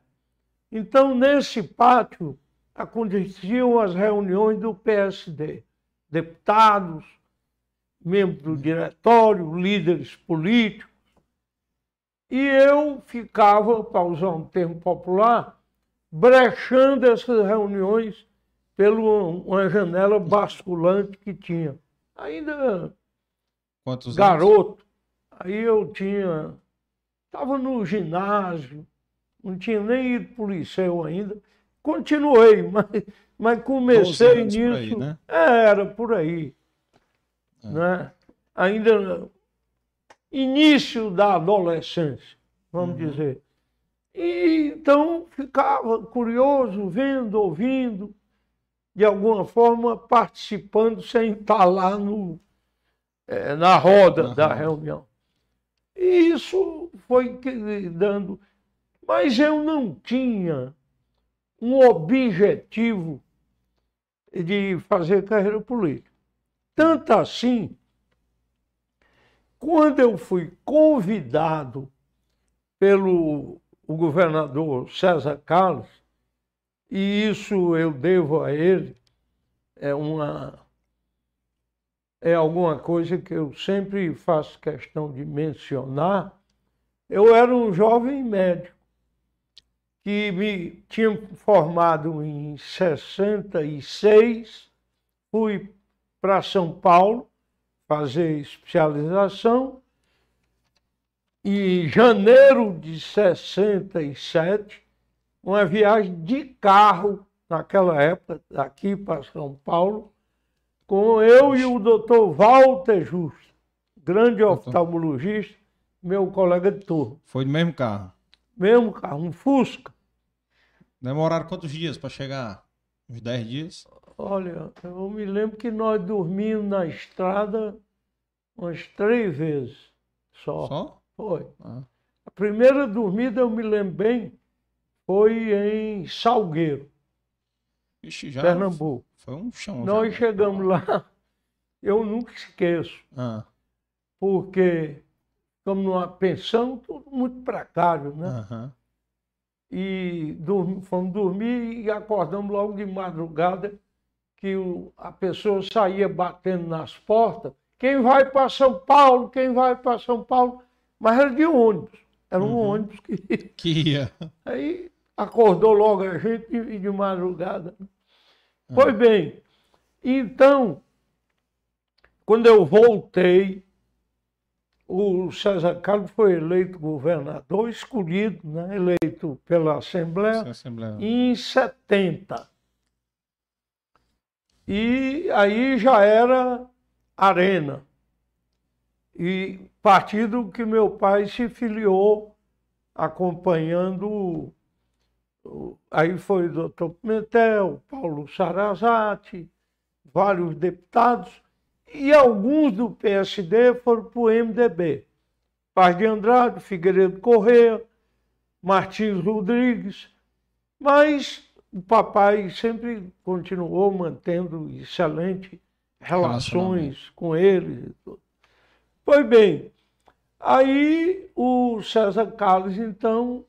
Então, nesse pátio, aconteciam as reuniões do PSD. Deputados, membros do diretório, líderes políticos. E eu ficava, para usar um termo popular, brechando essas reuniões pela uma janela basculante que tinha. Ainda Quantos anos? garoto. Aí eu tinha. Estava no ginásio, não tinha nem ido para o liceu ainda. Continuei, mas, mas comecei 12 anos por aí, nisso. né? É, Era por aí. Né? Ainda início da adolescência, vamos dizer. E então ficava curioso, vendo, ouvindo, de alguma forma participando sem estar lá no, eh, na roda Na da reunião. E isso foi dando. Mas eu não tinha um objetivo de fazer carreira política. Tanto assim, quando eu fui convidado pelo o governador César Carlos, e isso eu devo a ele, é uma é alguma coisa que eu sempre faço questão de mencionar. Eu era um jovem médico que me tinha formado em 66, fui para São Paulo fazer especialização. Em janeiro de 67, uma viagem de carro, naquela época, daqui para São Paulo, com eu e o doutor Walter Justo, grande oftalmologista, meu colega de turma. Foi no mesmo carro. Mesmo carro, um Fusca. Demoraram quantos dias para chegar? Uns 10 dias? Olha, eu me lembro que nós dormimos na estrada umas três vezes só. Só? Foi. Ah. A primeira dormida, eu me lembro bem, foi em Salgueiro, Ixi, já Pernambuco. foi um chão. Nós já. chegamos lá, eu nunca esqueço, Ah, porque ficamos numa pensão, tudo muito precário, né? E dormi- fomos dormir e acordamos logo de madrugada que o- a pessoa saía batendo nas portas. Quem vai para São Paulo? Quem vai para São Paulo? Mas era de ônibus. Era um Uhum. ônibus que. Que ia. Aí acordou logo a gente e de madrugada. Uhum. Pois bem, então, quando eu voltei, o César Carlos foi eleito governador, escolhido, né, eleito pela Assembleia, Assembleia. em 70. E aí já era Arena. E partido que meu pai se filiou acompanhando. Aí foi o doutor Pimentel, Paulo Sarazati, vários deputados, e alguns do PSD foram para o MDB. Paz de Andrade, Figueiredo Correia, Martins Rodrigues, mas o papai sempre continuou mantendo excelentes relações com e tudo. Pois bem, aí o César Carlos, então,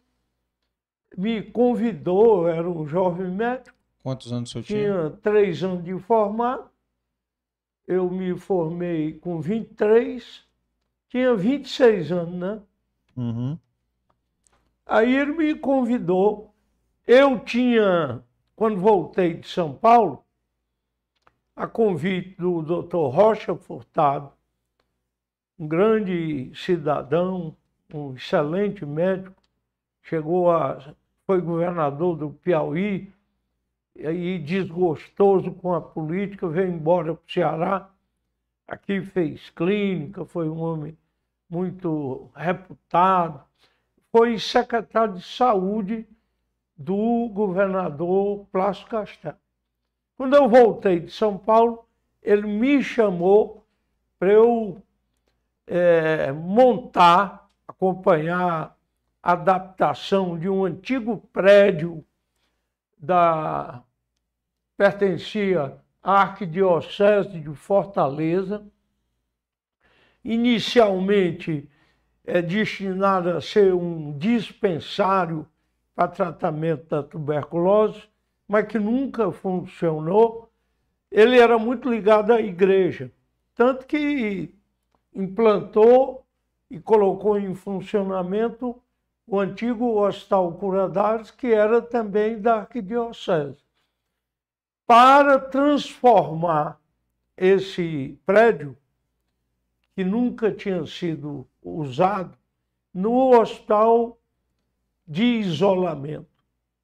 me convidou, eu era um jovem médico, Quantos anos o senhor tinha? tinha três anos de formado, eu me formei com 23, tinha 26 anos, né? Uhum. Aí ele me convidou. Eu tinha, quando voltei de São Paulo, a convite do Dr. Rocha Furtado, um grande cidadão, um excelente médico, chegou a foi governador do Piauí e desgostoso com a política veio embora para o Ceará. Aqui fez clínica, foi um homem muito reputado. Foi secretário de saúde do governador Plácio Castelo. Quando eu voltei de São Paulo, ele me chamou para eu é, montar, acompanhar a adaptação de um antigo prédio da pertencia à Arquidiocese de Fortaleza, inicialmente é destinado a ser um dispensário para tratamento da tuberculose, mas que nunca funcionou. Ele era muito ligado à igreja, tanto que implantou e colocou em funcionamento o antigo Hospital Curadares, que era também da Arquidiocese. Para transformar esse prédio, que nunca tinha sido usado, no hospital de isolamento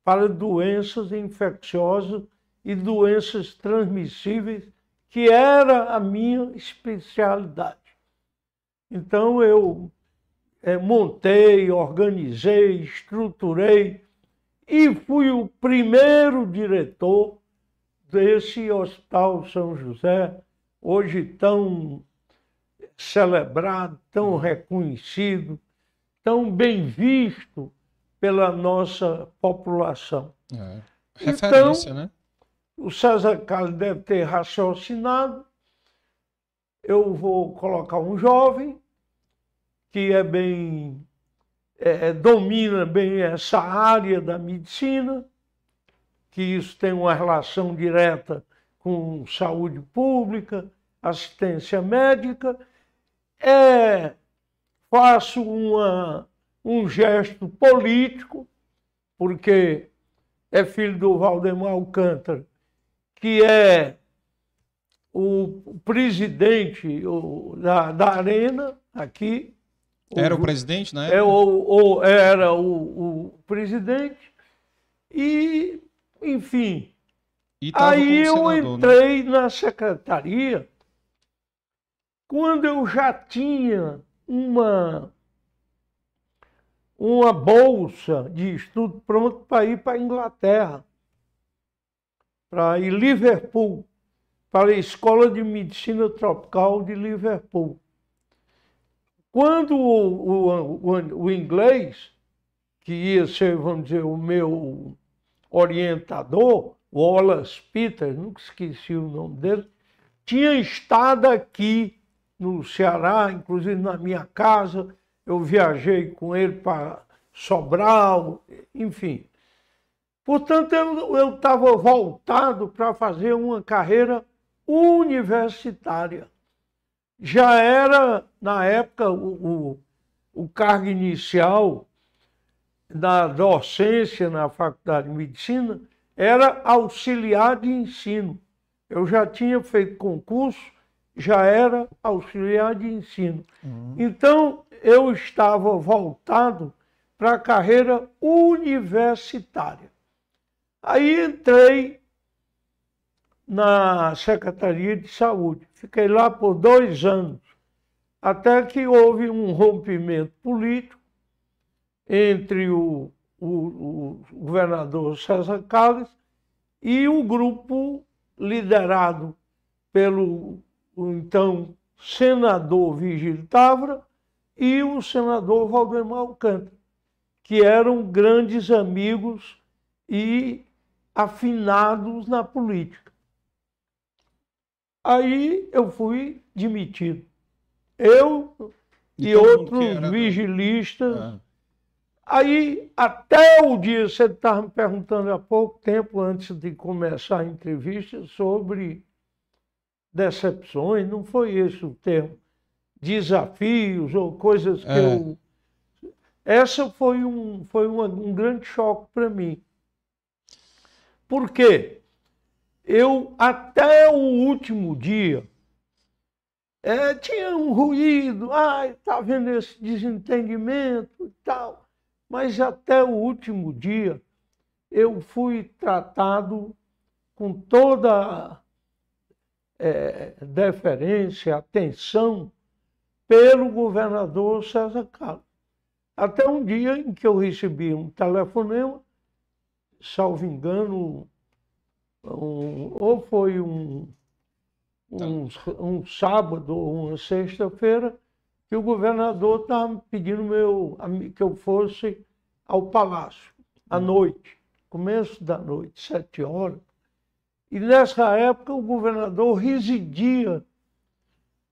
para doenças infecciosas e doenças transmissíveis, que era a minha especialidade. Então eu é, montei, organizei, estruturei e fui o primeiro diretor desse Hospital São José, hoje tão celebrado, tão reconhecido, tão bem visto pela nossa população. É. Referência, então, né? O César Carlos deve ter raciocinado. Eu vou colocar um jovem que é bem é, domina bem essa área da medicina, que isso tem uma relação direta com saúde pública, assistência médica, é, faço uma, um gesto político, porque é filho do Valdemar Alcântara, que é o presidente da, da Arena aqui, era o, o presidente, né? É, o, o, era o, o presidente. E, enfim. E aí eu senador, né? entrei né? na secretaria quando eu já tinha uma, uma bolsa de estudo pronto para ir para a Inglaterra, para ir Liverpool, para a Escola de Medicina Tropical de Liverpool. Quando o, o, o, o inglês, que ia ser, vamos dizer, o meu orientador, Wallace Peters, nunca esqueci o nome dele, tinha estado aqui no Ceará, inclusive na minha casa, eu viajei com ele para Sobral, enfim. Portanto, eu estava voltado para fazer uma carreira universitária já era, na época, o, o, o cargo inicial da docência na Faculdade de Medicina era auxiliar de ensino. Eu já tinha feito concurso, já era auxiliar de ensino. Uhum. Então, eu estava voltado para a carreira universitária. Aí entrei na Secretaria de Saúde. Fiquei lá por dois anos, até que houve um rompimento político entre o, o, o governador César Calles e o grupo liderado pelo então senador Vigílio Távora e o senador Valdemar Alcântara, que eram grandes amigos e afinados na política. Aí eu fui demitido. Eu e então, outros vigilistas. Ah. Aí, até o dia, você estava me perguntando há pouco tempo, antes de começar a entrevista, sobre decepções, não foi esse o termo, desafios ou coisas que é. eu. Essa foi um, foi uma, um grande choque para mim, Por quê? Eu, até o último dia, é, tinha um ruído, ah, está vendo esse desentendimento e tal. Mas até o último dia, eu fui tratado com toda é, deferência, atenção, pelo governador César Carlos. Até um dia em que eu recebi um telefonema, salvo engano, um, ou foi um, um, um sábado ou uma sexta-feira, que o governador estava pedindo meu, que eu fosse ao palácio à hum. noite, começo da noite, sete horas. E nessa época o governador residia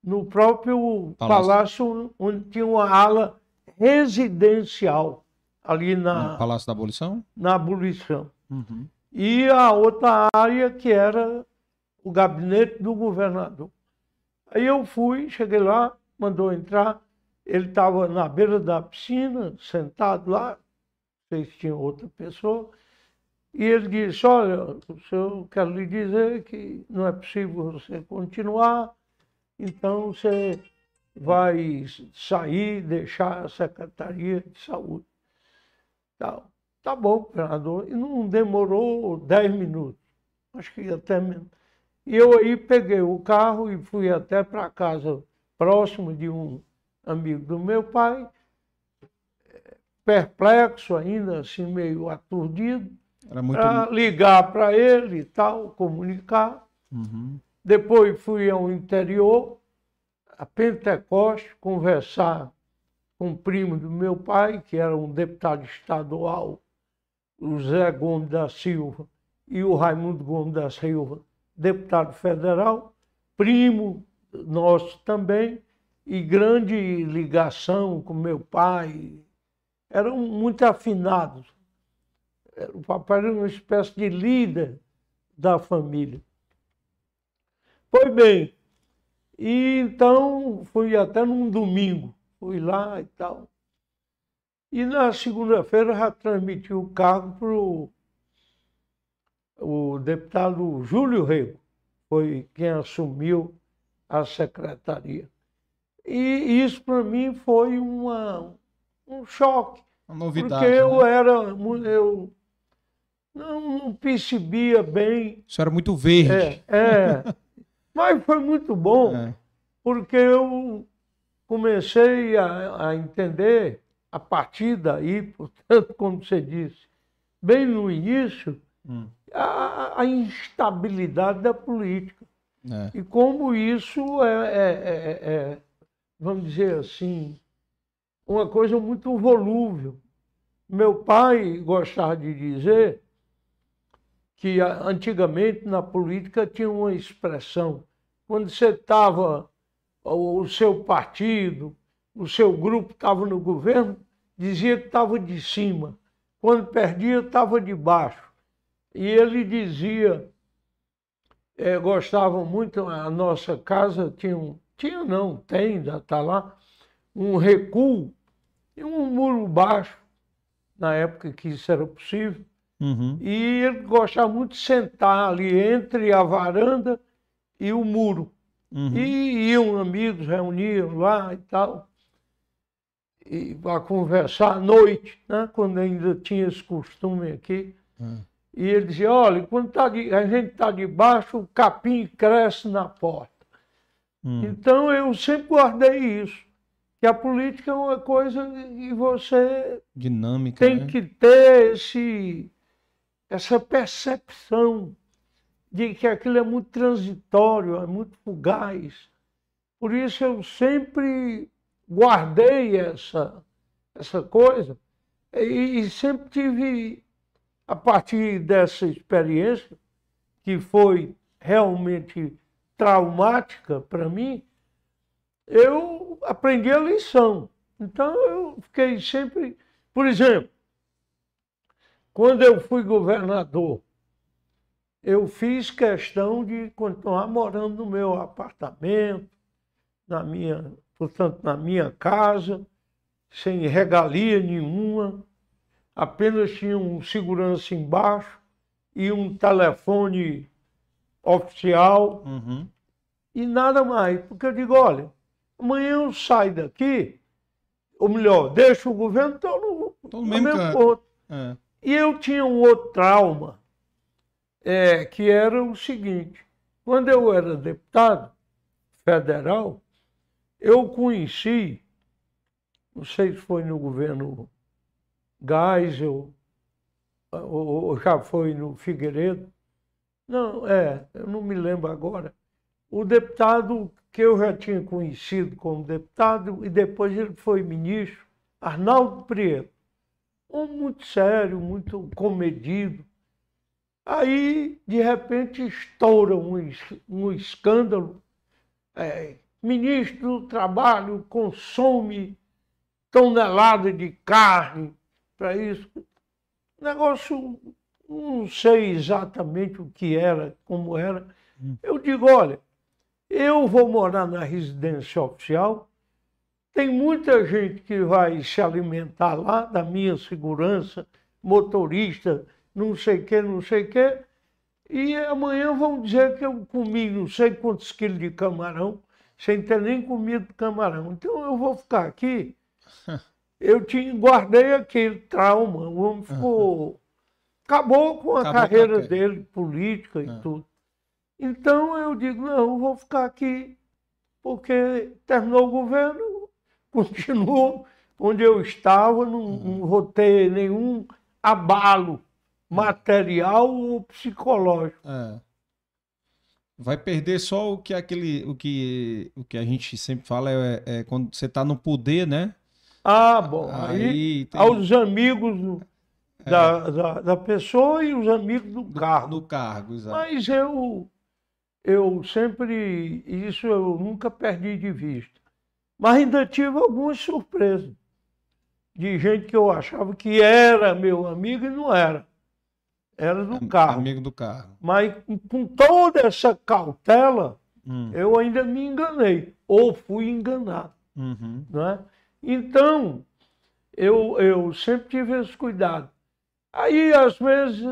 no próprio palácio, palácio onde tinha uma ala residencial ali na no Palácio da Abolição. Na abolição. Uhum. E a outra área que era o gabinete do governador. Aí eu fui, cheguei lá, mandou entrar. Ele estava na beira da piscina, sentado lá, não sei se tinha outra pessoa. E ele disse, olha, eu quero lhe dizer que não é possível você continuar, então você vai sair, deixar a Secretaria de Saúde. Tá, tá bom, governador. E não demorou dez minutos, acho que até menos. E eu aí peguei o carro e fui até para casa próximo de um amigo do meu pai, perplexo ainda, assim meio aturdido muito... para ligar para ele e tal, comunicar. Uhum. Depois fui ao interior, a Pentecoste, conversar com um primo do meu pai, que era um deputado estadual, o Zé Gomes da Silva, e o Raimundo Gomes da Silva, deputado federal, primo nosso também, e grande ligação com meu pai. Eram muito afinados o papai era uma espécie de líder da família. Pois bem, e então fui até num domingo, fui lá e tal. E na segunda-feira já transmiti o cargo para o deputado Júlio Rego, foi quem assumiu a secretaria. E isso para mim foi uma, um choque. Uma novidade. Porque eu né? era. Eu não percebia bem. Isso era muito verde. É, é. mas foi muito bom, é. porque eu comecei a, a, entender a partir daí, portanto, como você disse, bem no início, hum. a, a, instabilidade da política. É. E como isso é, é, é, é, vamos dizer assim, uma coisa muito volúvel. Meu pai gostava de dizer que antigamente na política tinha uma expressão. Quando você estava, o seu partido, o seu grupo estava no governo, dizia que estava de cima. Quando perdia, estava de baixo. E ele dizia, é, gostavam muito, a nossa casa tinha um, tinha não, tem, ainda está lá, um recuo e um muro baixo, na época que isso era possível. Uhum. E ele gostava muito de sentar ali entre a varanda e o muro. Uhum. E iam amigos, reuniam lá e tal, e para conversar à noite, né? quando ainda tinha esse costume aqui. Uhum. E ele dizia, olha, quando tá de, a gente está debaixo, o capim cresce na porta. Hum. Então eu sempre guardei isso. Que a política é uma coisa e você dinâmica tem né? que ter esse essa percepção de que aquilo é muito transitório, é muito fugaz. Por isso eu sempre guardei essa, essa coisa e, e sempre tive, a partir dessa experiência, que foi realmente traumática para mim, eu aprendi a lição. Então eu fiquei sempre, por exemplo, quando eu fui governador, eu fiz questão de continuar morando no meu apartamento, na minha, portanto, na minha casa, sem regalia nenhuma, apenas tinha um segurança embaixo e um telefone oficial Uhum. e nada mais. Porque eu digo, olha, amanhã eu saio daqui, ou melhor, deixo o governo, estou no, no mesmo ponto. É. E eu tinha um outro trauma, é, que era o seguinte: quando eu era deputado federal, eu conheci, não sei se foi no governo Geisel, ou, ou já foi no Figueiredo, não, é, eu não me lembro agora, o deputado que eu já tinha conhecido como deputado, e depois ele foi ministro, Arnaldo Prieto um muito sério, muito comedido. Aí, de repente, estoura um, um escândalo. É, ministro do Trabalho consome tonelada de carne para isso. Negócio, não sei exatamente o que era, como era. Eu digo, olha, eu vou morar na residência oficial, tem muita gente que vai se alimentar lá da minha segurança, motorista, não sei o que, não sei o que, e amanhã vão dizer que eu comi não sei quantos quilos de camarão, sem ter nem comido camarão. Então eu vou ficar aqui. Eu tinha, guardei aquele trauma, o homem ficou. Acabou com a Acabou com carreira carreira. dele, política e Ah. tudo. Então eu digo, não, eu vou ficar aqui, porque terminou o governo, continuo onde eu estava, não, Uhum. não vou ter nenhum abalo material ou psicológico. É. Vai perder só o que aquele, o que, o que a gente sempre fala é, é quando você está no poder, né? Ah, bom, aí, Aí tem aos amigos do- da, da, da pessoa e os amigos do carro. no cargo, exato. Mas eu, eu sempre, isso eu nunca perdi de vista. Mas ainda tive algumas surpresas de gente que eu achava que era meu amigo e não era. Era do carro. Amigo do carro. Mas com toda essa cautela, Hum, eu ainda me enganei, ou fui enganado. uhum. não é? Então, eu, eu sempre tive esse cuidado. Aí, às vezes,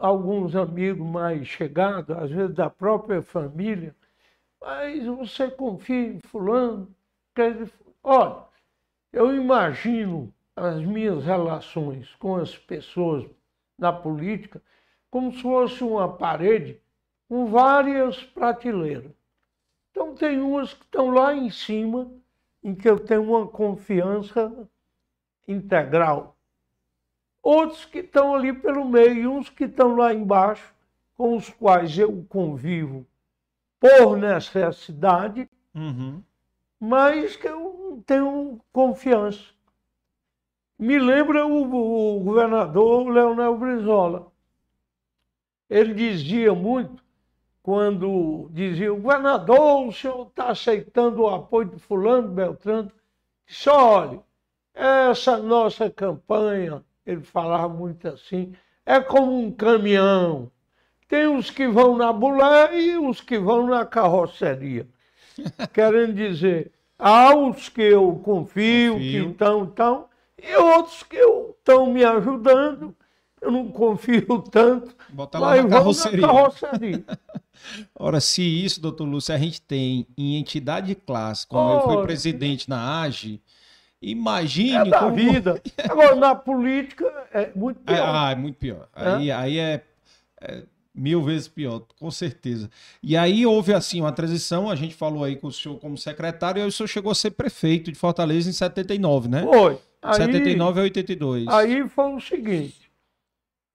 alguns amigos mais chegados, às vezes da própria família, mas você confia em fulano? Dizer, Olha, eu imagino as minhas relações com as pessoas na política como se fosse uma parede com várias prateleiras. Então, tem umas que estão lá em cima, em que eu tenho uma confiança integral. Outros que estão ali pelo meio, e uns que estão lá embaixo, com os quais eu convivo por necessidade, Uhum. Mas que eu tenho confiança. Me lembra o, o governador Leonel Brizola. Ele dizia muito, quando dizia, governador, o senhor está aceitando o apoio de fulano, Beltrano, disse, olha, essa nossa campanha, ele falava muito assim, é como um caminhão. Tem os que vão na bulé e os que vão na carroceria. Querendo dizer, há os que eu confio, Confio. que estão, estão, e outros que estão me ajudando. Eu não confio tanto, Botar lá na carroceria. na carroceria. Ora, se isso, doutor Lúcio, a gente tem em entidade de classe, como eu fui presidente na AGE, imagine É da como... vida. Agora, na política, é muito É, pior. ah, é muito pior. Aí, aí é, é mil vezes pior, com certeza. E aí houve, assim, uma transição, a gente falou aí com o senhor como secretário, e aí o senhor chegou a ser prefeito de Fortaleza em 79, né? Foi. Aí, 79 a 82. Aí foi o seguinte: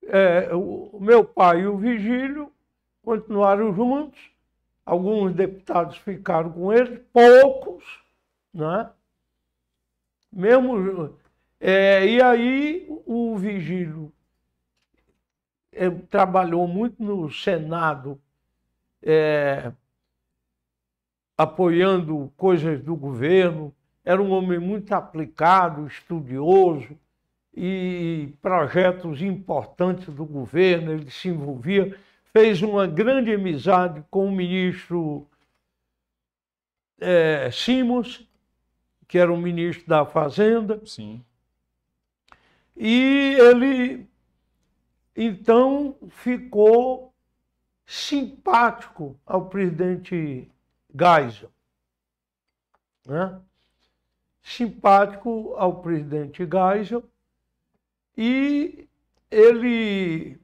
é, o meu pai e o Vigílio continuaram juntos, alguns deputados ficaram com ele, poucos, né? Mesmo. é, e aí o Vigílio trabalhou muito no Senado, é, apoiando coisas do governo, era um homem muito aplicado, estudioso, e projetos importantes do governo, ele se envolvia, fez uma grande amizade com o ministro eh, Simons, que era o ministro da Fazenda, Sim. e ele, então ficou simpático ao presidente Geisel. Né? Simpático ao presidente Geisel. E ele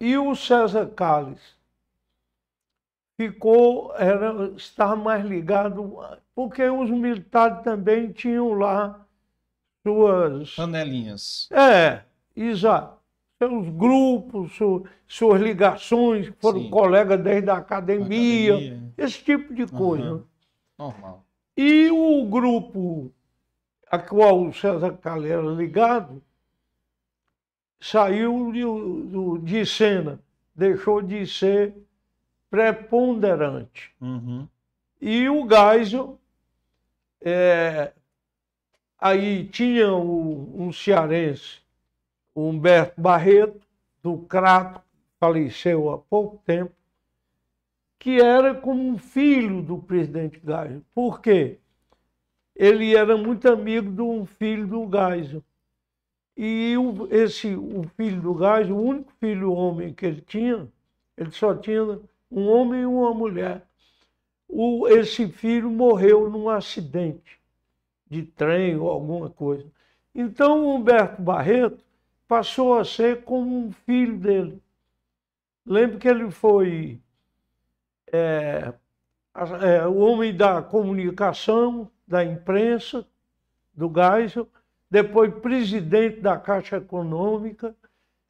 e o César Calles ficou, era, estava mais ligado, porque os militares também tinham lá suas. Panelinhas. É, exato. Seus grupos, su, suas ligações, foram Sim. colegas desde a academia, Academia. esse tipo de coisa. Aham. Normal. E o grupo a qual o César era ligado saiu de, de cena, deixou de ser preponderante. Uhum. E o Geisel, é, aí tinha o- um cearense, Humberto Barreto, do Crato, faleceu há pouco tempo, que era como um filho do presidente Geisel. Por quê? Ele era muito amigo de um filho do Geisel. E o, esse, o filho do Geisel, o único filho homem que ele tinha, ele só tinha um homem e uma mulher o- esse filho morreu num acidente de trem ou alguma coisa. Então o Humberto Barreto passou a ser como um filho dele. Lembro que ele foi é, é, o homem da comunicação, da imprensa, do Geisel, depois presidente da Caixa Econômica,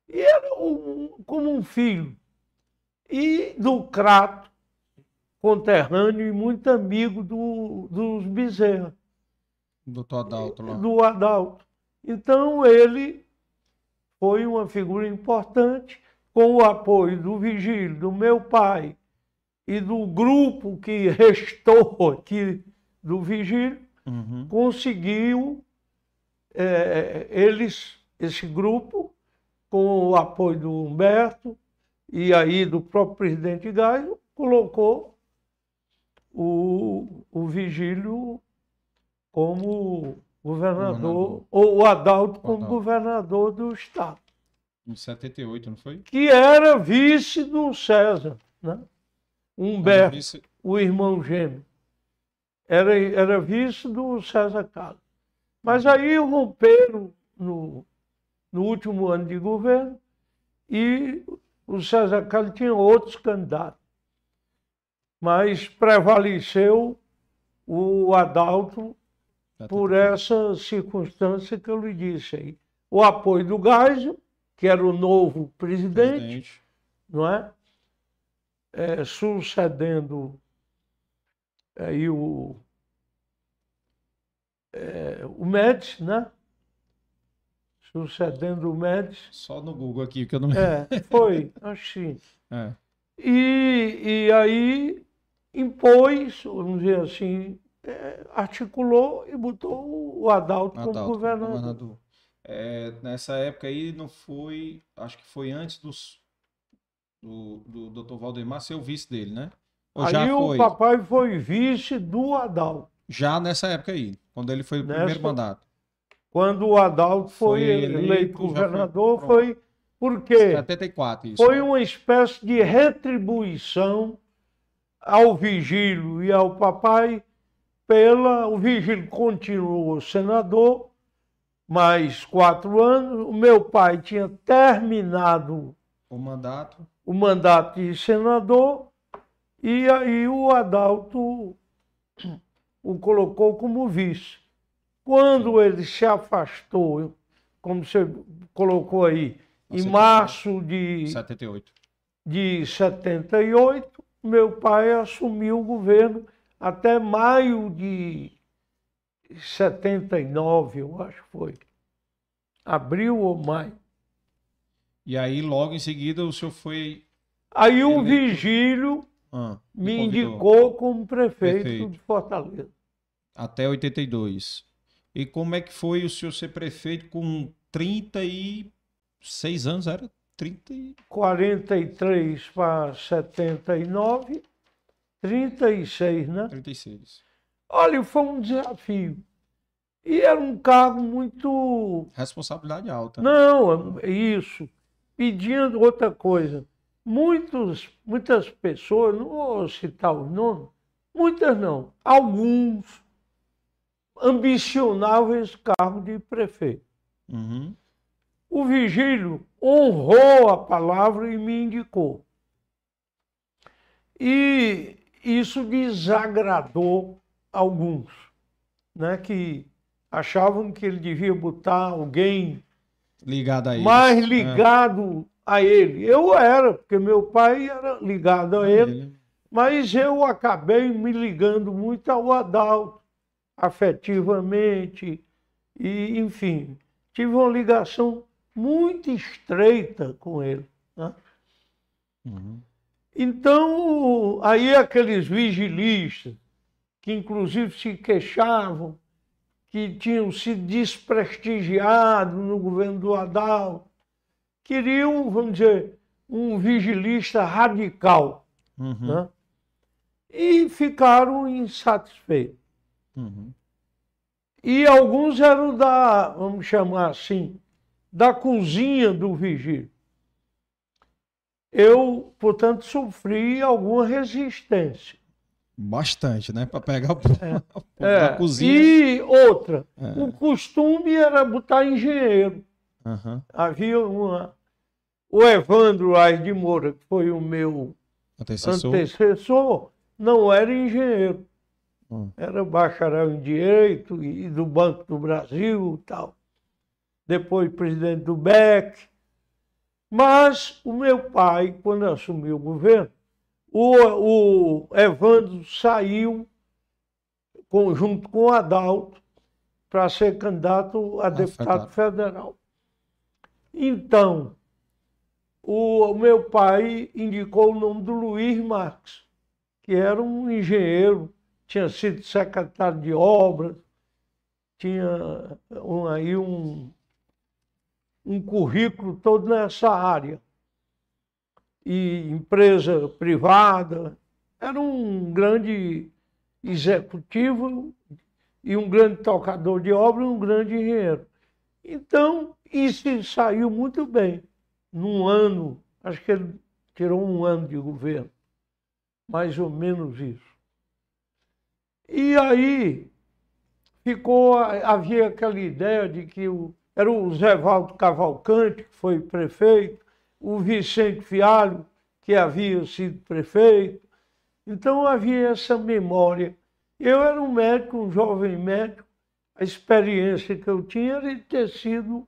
e era um- como um filho. E do Crato, conterrâneo e muito amigo do, dos Bezerra, Doutor Adalto lá. do Adalto. Então ele foi uma figura importante, com o apoio do Vigílio, do meu pai e do grupo que restou aqui do Vigílio, Uhum. conseguiu eh, eles, esse grupo, com o apoio do Humberto e aí do próprio presidente Gaio, colocou o, o Vigílio como governador, Governador. ou o Adalto como Adalto. governador do estado, Em 78, não foi? que era vice do César, né? Humberto, Vice- o irmão gêmeo. Era, era vice do César Carlos. Mas aí romperam no, no último ano de governo e o César Carlos tinha outros candidatos. Mas prevaleceu o Adalto por essa circunstância que eu lhe disse aí. O apoio do Geisel, que era o novo presidente, presidente. não é? É, sucedendo aí o, é, o Médici, né? Sucedendo o Médici. Só no Google aqui, que eu não lembro. É, foi, acho que sim. É. E, e aí impôs, vamos dizer assim, é, articulou e botou o Adalto, como Adalto, governador. governador. É, nessa época aí não foi, acho que foi antes dos, do, do Dr. Valdemar ser o vice dele, né? Ou Aí o foi? papai foi vice do Adalto. Já nessa época aí, quando ele foi o primeiro Nessa- mandato. Quando o Adalto foi, Foi eleito eleito, foi- governador, pronto. foi porque 74, isso. foi né? uma espécie de retribuição ao Vigílio e ao papai pela. O Vigílio continuou senador, mais quatro anos. O meu pai tinha terminado O mandato. o mandato de senador e aí o Adalto o colocou como vice. Quando ele se afastou, como você colocou aí, em março de, 78. de 78, meu pai assumiu o governo até maio de 79, eu acho que foi. Abril ou maio. E aí, logo em seguida, o senhor foi. Aí o Eleito. Vigílio ah, me convidou. indicou como prefeito, Prefeito. de Fortaleza. Até 82. E como é que foi o senhor ser prefeito com 36 anos? Era 30 e... 43 para 79, 36, né? 36. Olha, foi um desafio. E era um cargo muito. Responsabilidade alta. Não, é isso. pedindo outra coisa. Muitos, muitas pessoas, não vou citar o nome, muitas não, alguns ambicionavam esse cargo de prefeito. Uhum. O Vigílio honrou a palavra e me indicou. E isso desagradou alguns, né, que achavam que ele devia botar alguém ligado a ele. mais ligado é. a ele. Eu era, porque meu pai era ligado a ele, ele, mas eu acabei me ligando muito ao Adalto, afetivamente, e enfim, tive uma ligação muito estreita com ele. Né? Uhum. Então, aí aqueles vigilistas, que inclusive se queixavam, que tinham sido desprestigiados no governo do Adal, queriam, vamos dizer, um vigilista radical. Uhum. Né? E ficaram insatisfeitos. Uhum. E alguns eram da, vamos chamar assim, da cozinha do vigílio eu, portanto, sofri alguma resistência. Bastante, né? Para pegar o, é. é. cozinha. E outra, é. o costume era botar engenheiro. Uhum. Havia uma. O Evandro Ais de Moura, que foi o meu antecessor, antecessor não era engenheiro. Hum. Era bacharel em Direito e do Banco do Brasil e tal. Depois presidente do BEC. Mas o meu pai, quando assumiu o governo, o, o Evandro saiu junto com o Adalto para ser candidato a ah, deputado federal. Então, o, o meu pai indicou o nome do Luiz Marques, que era um engenheiro, tinha sido secretário de obras, tinha um, aí um, um currículo todo nessa área. E empresa privada, era um grande executivo e um grande tocador de obra um grande engenheiro. Então, isso saiu muito bem. Num ano, acho que ele tirou um ano de governo, mais ou menos isso. E aí ficou, havia aquela ideia de que o, era o Zé Valdo Cavalcante, que foi prefeito, o Vicente Fialho, que havia sido prefeito. Então havia essa memória. Eu era um médico, um jovem médico, a experiência que eu tinha era de ter sido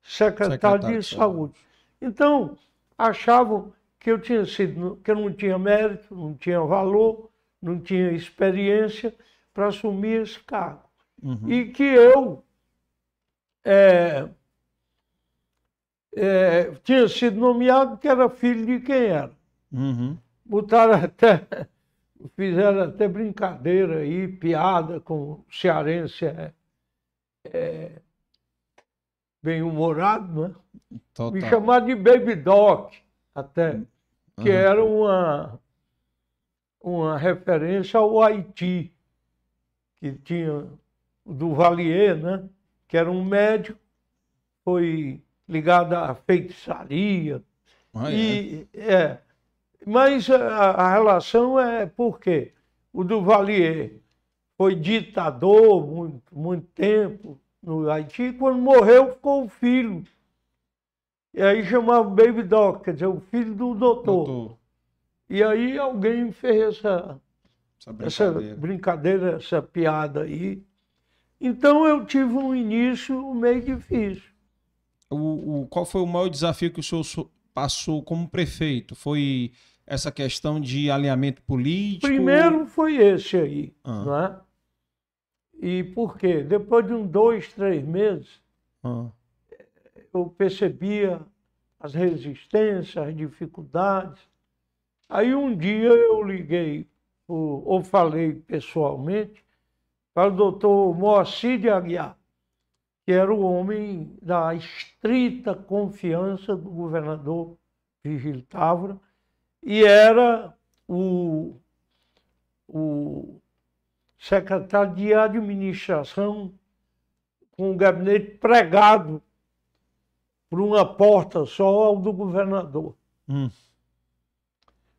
secretário, secretário de saúde. Então, achavam que eu tinha sido, que eu não tinha mérito, não tinha valor, não tinha experiência para assumir esse cargo. Uhum. E que eu é, é, tinha sido nomeado que era filho de quem era. Uhum. Botaram até, fizeram até brincadeira aí, piada com o cearense é, é bem-humorado, né? Total. Me chamaram de Baby Doc, até, que uhum. era uma, uma referência ao Haiti, que tinha o Duvalier, né? Que era um médico, foi ligado à feitiçaria. Ah, e, é. é. Mas a, a, relação é porque o Duvalier foi ditador muito, muito tempo no Haiti, e quando morreu ficou o filho. E aí chamava Baby Doc, quer dizer, o filho do doutor. doutor. E aí alguém fez essa, essa brincadeira. essa brincadeira, essa piada aí. Então eu tive um início meio difícil. O, o, qual foi o maior desafio que o senhor passou como prefeito? Foi essa questão de alinhamento político? Primeiro foi esse aí, ah. não é? E por quê? Depois de uns dois, três meses, ah. eu percebia as resistências, as dificuldades. Aí um dia eu liguei, ou falei pessoalmente, para o doutor Moacir de Aguiar, que era o homem da estrita confiança do governador Vigílio Távora e era o, o secretário de administração com o gabinete pregado por uma porta só ao do governador. Hum.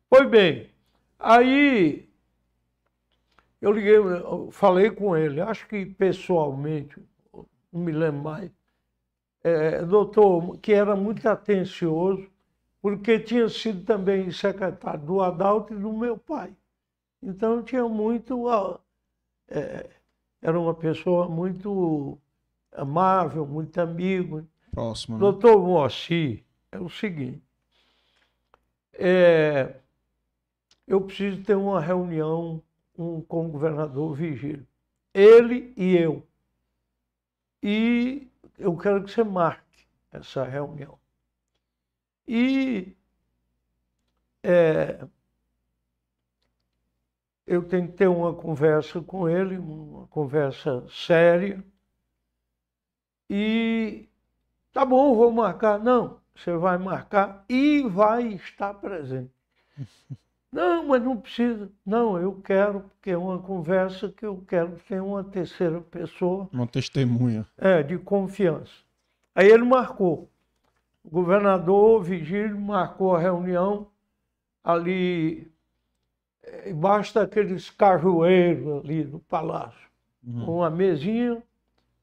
Pois bem, aí eu liguei, eu falei com ele, acho que pessoalmente, não me lembro mais, é, doutor, que era muito atencioso, porque tinha sido também secretário do Adalto e do meu pai. Então tinha muito. É, era uma pessoa muito amável, muito amigo. Próximo, né? Doutor Moacir, é o seguinte. É, eu preciso ter uma reunião um, com o governador Vigílio. Ele e eu. E eu quero que você marque essa reunião. E é, eu tenho que ter uma conversa com ele, uma conversa séria. E tá bom, vou marcar. Não, você vai marcar e vai estar presente. Não, mas não precisa. Não, eu quero, porque é uma conversa que eu quero ter uma terceira pessoa. Uma testemunha. É, de confiança. Aí ele marcou. O governador Vigílio marcou a reunião ali é, embaixo daqueles cajueiros ali do palácio. Uhum. Uma mesinha,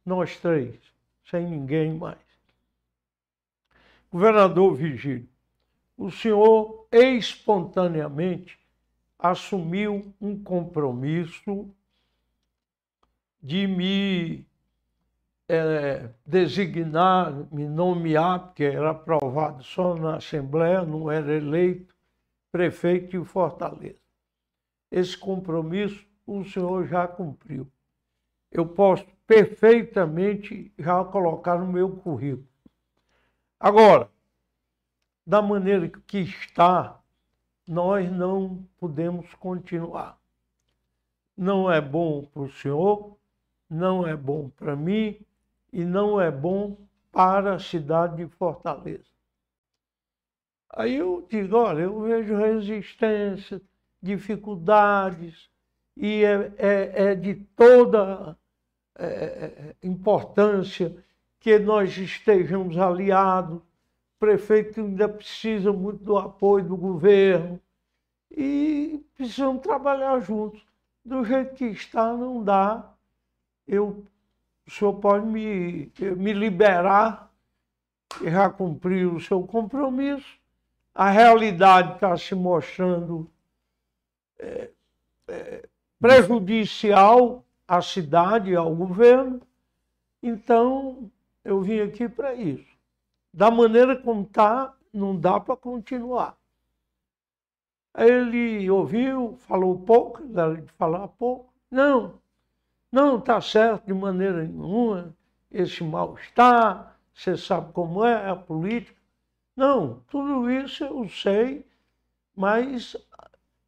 nós três, sem ninguém mais. Governador Vigílio, o senhor espontaneamente assumiu um compromisso de me é, designar, me nomear, porque era aprovado só na Assembleia, não era eleito prefeito de Fortaleza. Esse compromisso o senhor já cumpriu. Eu posso perfeitamente já colocar no meu currículo. Agora, da maneira que está, nós não podemos continuar. Não é bom para o senhor, não é bom para mim e não é bom para a cidade de Fortaleza. Aí eu digo, olha, eu vejo resistência, dificuldades, e é, é, é de toda é, é importância que nós estejamos aliados. O prefeito ainda precisa muito do apoio do governo e precisamos trabalhar juntos. Do jeito que está, não dá. Eu, o senhor pode me, me liberar e já cumprir o seu compromisso. A realidade está se mostrando é, é, prejudicial à cidade, ao governo. Então, eu vim aqui para isso. Da maneira como está, não dá para continuar. Ele ouviu, falou pouco, era de falar pouco. Não, não está certo de maneira nenhuma esse mal-estar, você sabe como é a política. Não, tudo isso eu sei, mas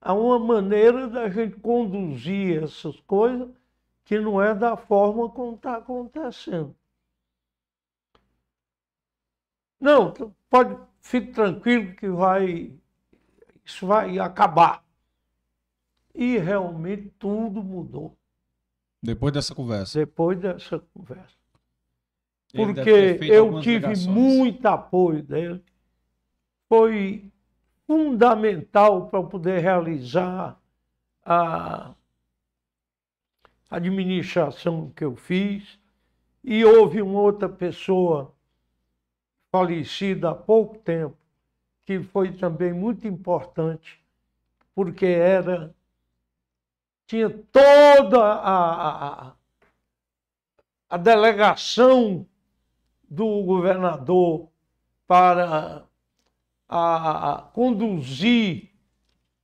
há uma maneira da gente conduzir essas coisas que não é da forma como está acontecendo. Não, pode, fique tranquilo que vai isso vai acabar. E realmente tudo mudou. Depois dessa conversa. Depois dessa conversa. Porque eu tive muito apoio dele. Foi fundamental para poder realizar a administração que eu fiz. E houve uma outra pessoa falecida há pouco tempo, que foi também muito importante, porque era tinha toda a, a, a delegação do governador para a, a conduzir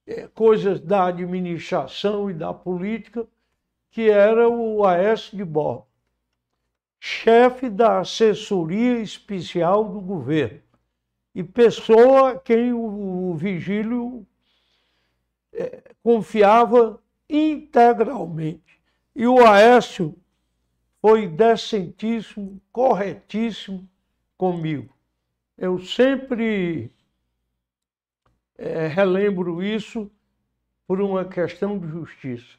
é, coisas da administração e da política, que era o Aécio de Borba, chefe da assessoria especial do governo e pessoa quem o, o Vigílio é, confiava integralmente. E o Aécio foi decentíssimo, corretíssimo comigo. Eu sempre é, relembro isso por uma questão de justiça.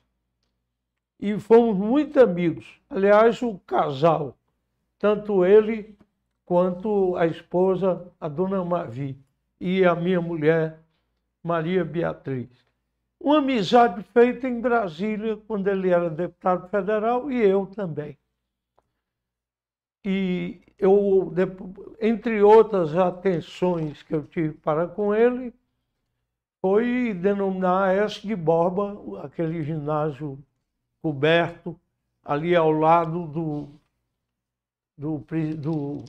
E fomos muito amigos. Aliás, o casal, tanto ele quanto a esposa, a dona Mavi, e a minha mulher, Maria Beatriz. Uma amizade feita em Brasília, quando ele era deputado federal, e eu também. E eu, entre outras atenções que eu tive para com ele, foi denominar S de Borba, aquele ginásio coberto, ali ao lado do, do, do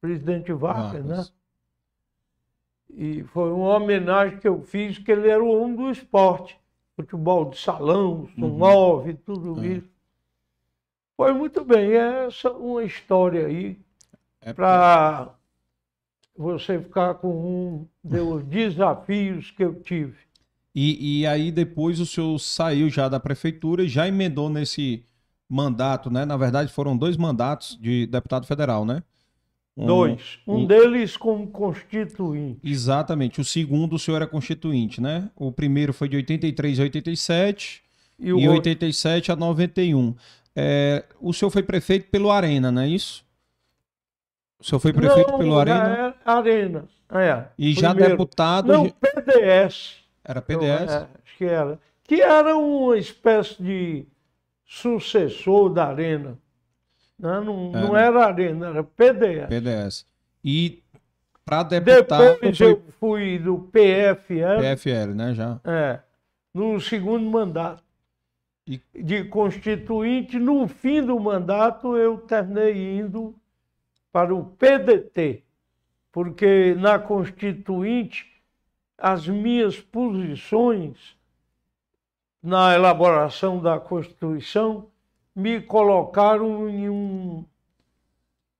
presidente Vargas, né? E foi uma homenagem que eu fiz, que ele era o homem do esporte. Futebol de salão, Sumove, uhum. tudo é. isso. Foi muito bem. Essa é uma história aí é para você ficar com um dos desafios que eu tive. E, e aí depois o senhor saiu já da prefeitura e já emendou nesse mandato, né? Na verdade foram dois mandatos de deputado federal, né? Um, dois. Um, um, deles como constituinte. Exatamente. O segundo o senhor era constituinte, né? O primeiro foi de 83 a 87 e, o e 87 a 91. É, o senhor foi prefeito pelo Arena, não é isso? O senhor foi prefeito não, pelo Arena? É Arena, é. E já deputado... Não, PDS. Era PDS? é, acho que era. Que era uma espécie de sucessor da Arena. Não, não, era. não era Arena, era PDS. PDS. E para deputado... Depois foi... eu fui do PFL. PFL, né, já. É, no segundo mandato e... de constituinte. No fim do mandato, eu terminei indo para o PDT, porque na constituinte as minhas posições na elaboração da Constituição me colocaram em um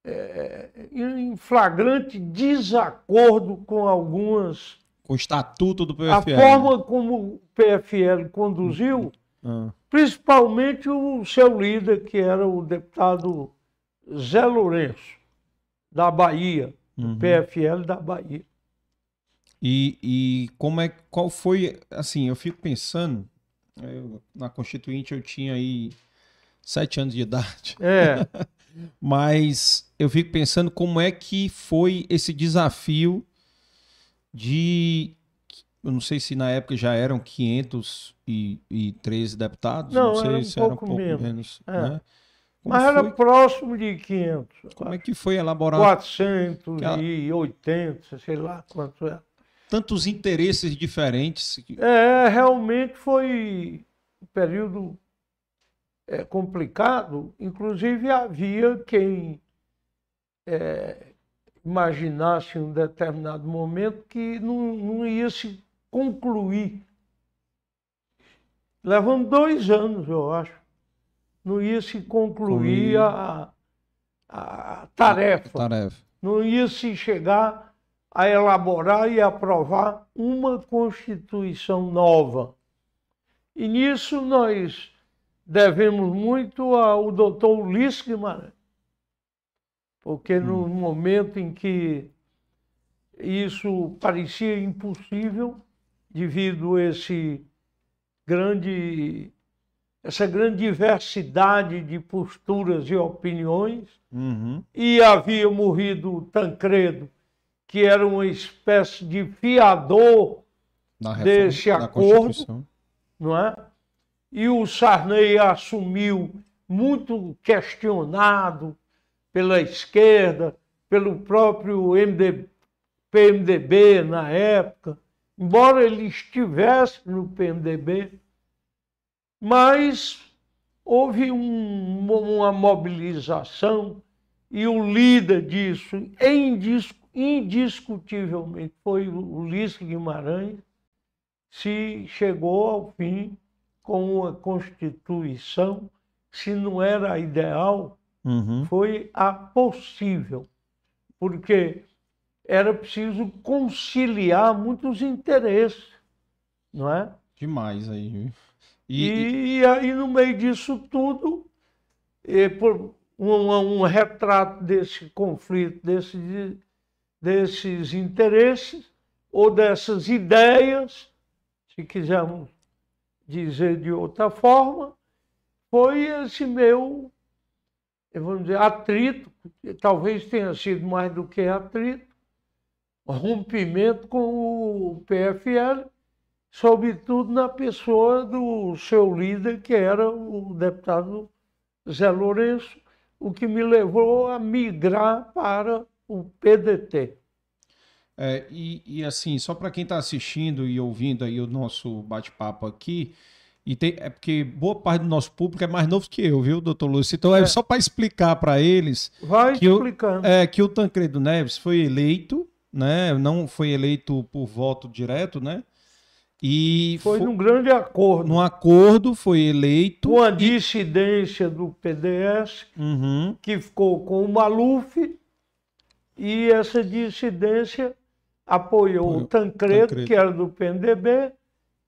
é, em flagrante desacordo com algumas. Com o estatuto do PFL. A forma como o PFL conduziu, ah. principalmente o seu líder, que era o deputado Zé Lourenço, da Bahia, do uhum. PFL da Bahia. E, e como é, qual foi, assim, eu fico pensando, eu, na Constituinte eu tinha aí sete anos de idade. É. Mas eu fico pensando como é que foi esse desafio de. Eu não sei se na época já eram 513 deputados. Não, não sei era um se pouco era um pouco menos. menos é. né? Mas foi? era próximo de 500. Como é que foi elaborado? 480, sei lá quanto é. Tantos interesses diferentes. É, realmente foi um período é, complicado, inclusive havia quem é, imaginasse em um determinado momento que não, não ia se concluir. Levando dois anos, eu acho. Não ia se concluir a, a tarefa. a tarefa. Não ia se chegar a elaborar e aprovar uma Constituição nova. E nisso nós devemos muito ao doutor Ulisses Guimarães, porque no hum. momento em que isso parecia impossível, devido a esse grande, essa grande diversidade de posturas e opiniões, uhum. e havia morrido Tancredo, que era uma espécie de fiador desse acordo, não é? e o Sarney assumiu muito questionado pela esquerda, pelo próprio MD, PMDB na época, embora ele estivesse no PMDB, mas houve um, uma mobilização e o líder disso, indiscutivelmente, foi o Ulisses Guimarães, se chegou ao fim com uma Constituição, se não era a ideal, uhum. foi a possível, porque era preciso conciliar muitos interesses, não é? Demais aí. E, e, e aí, no meio disso tudo, e por um, um retrato desse conflito, desse, desses interesses, ou dessas ideias, se quisermos dizer de outra forma, foi esse meu vamos dizer, atrito, talvez tenha sido mais do que atrito, rompimento com o PFL, sobretudo na pessoa do seu líder, que era o deputado Zé Lourenço, o que me levou a migrar para o PDT. É, e, e, assim, só para quem está assistindo e ouvindo aí o nosso bate-papo aqui, e tem, é porque boa parte do nosso público é mais novo que eu, viu, doutor Lúcio? Então é, é só para explicar para eles Vai que, explicando. O, é, que o Tancredo Neves foi eleito, né? Não foi eleito por voto direto, né? E foi, foi num grande acordo. Num acordo foi eleito. Com a dissidência do PDS, uhum. que ficou com o Maluf, e essa dissidência apoiou o Tancredo, Tancredo, que era do PNDB,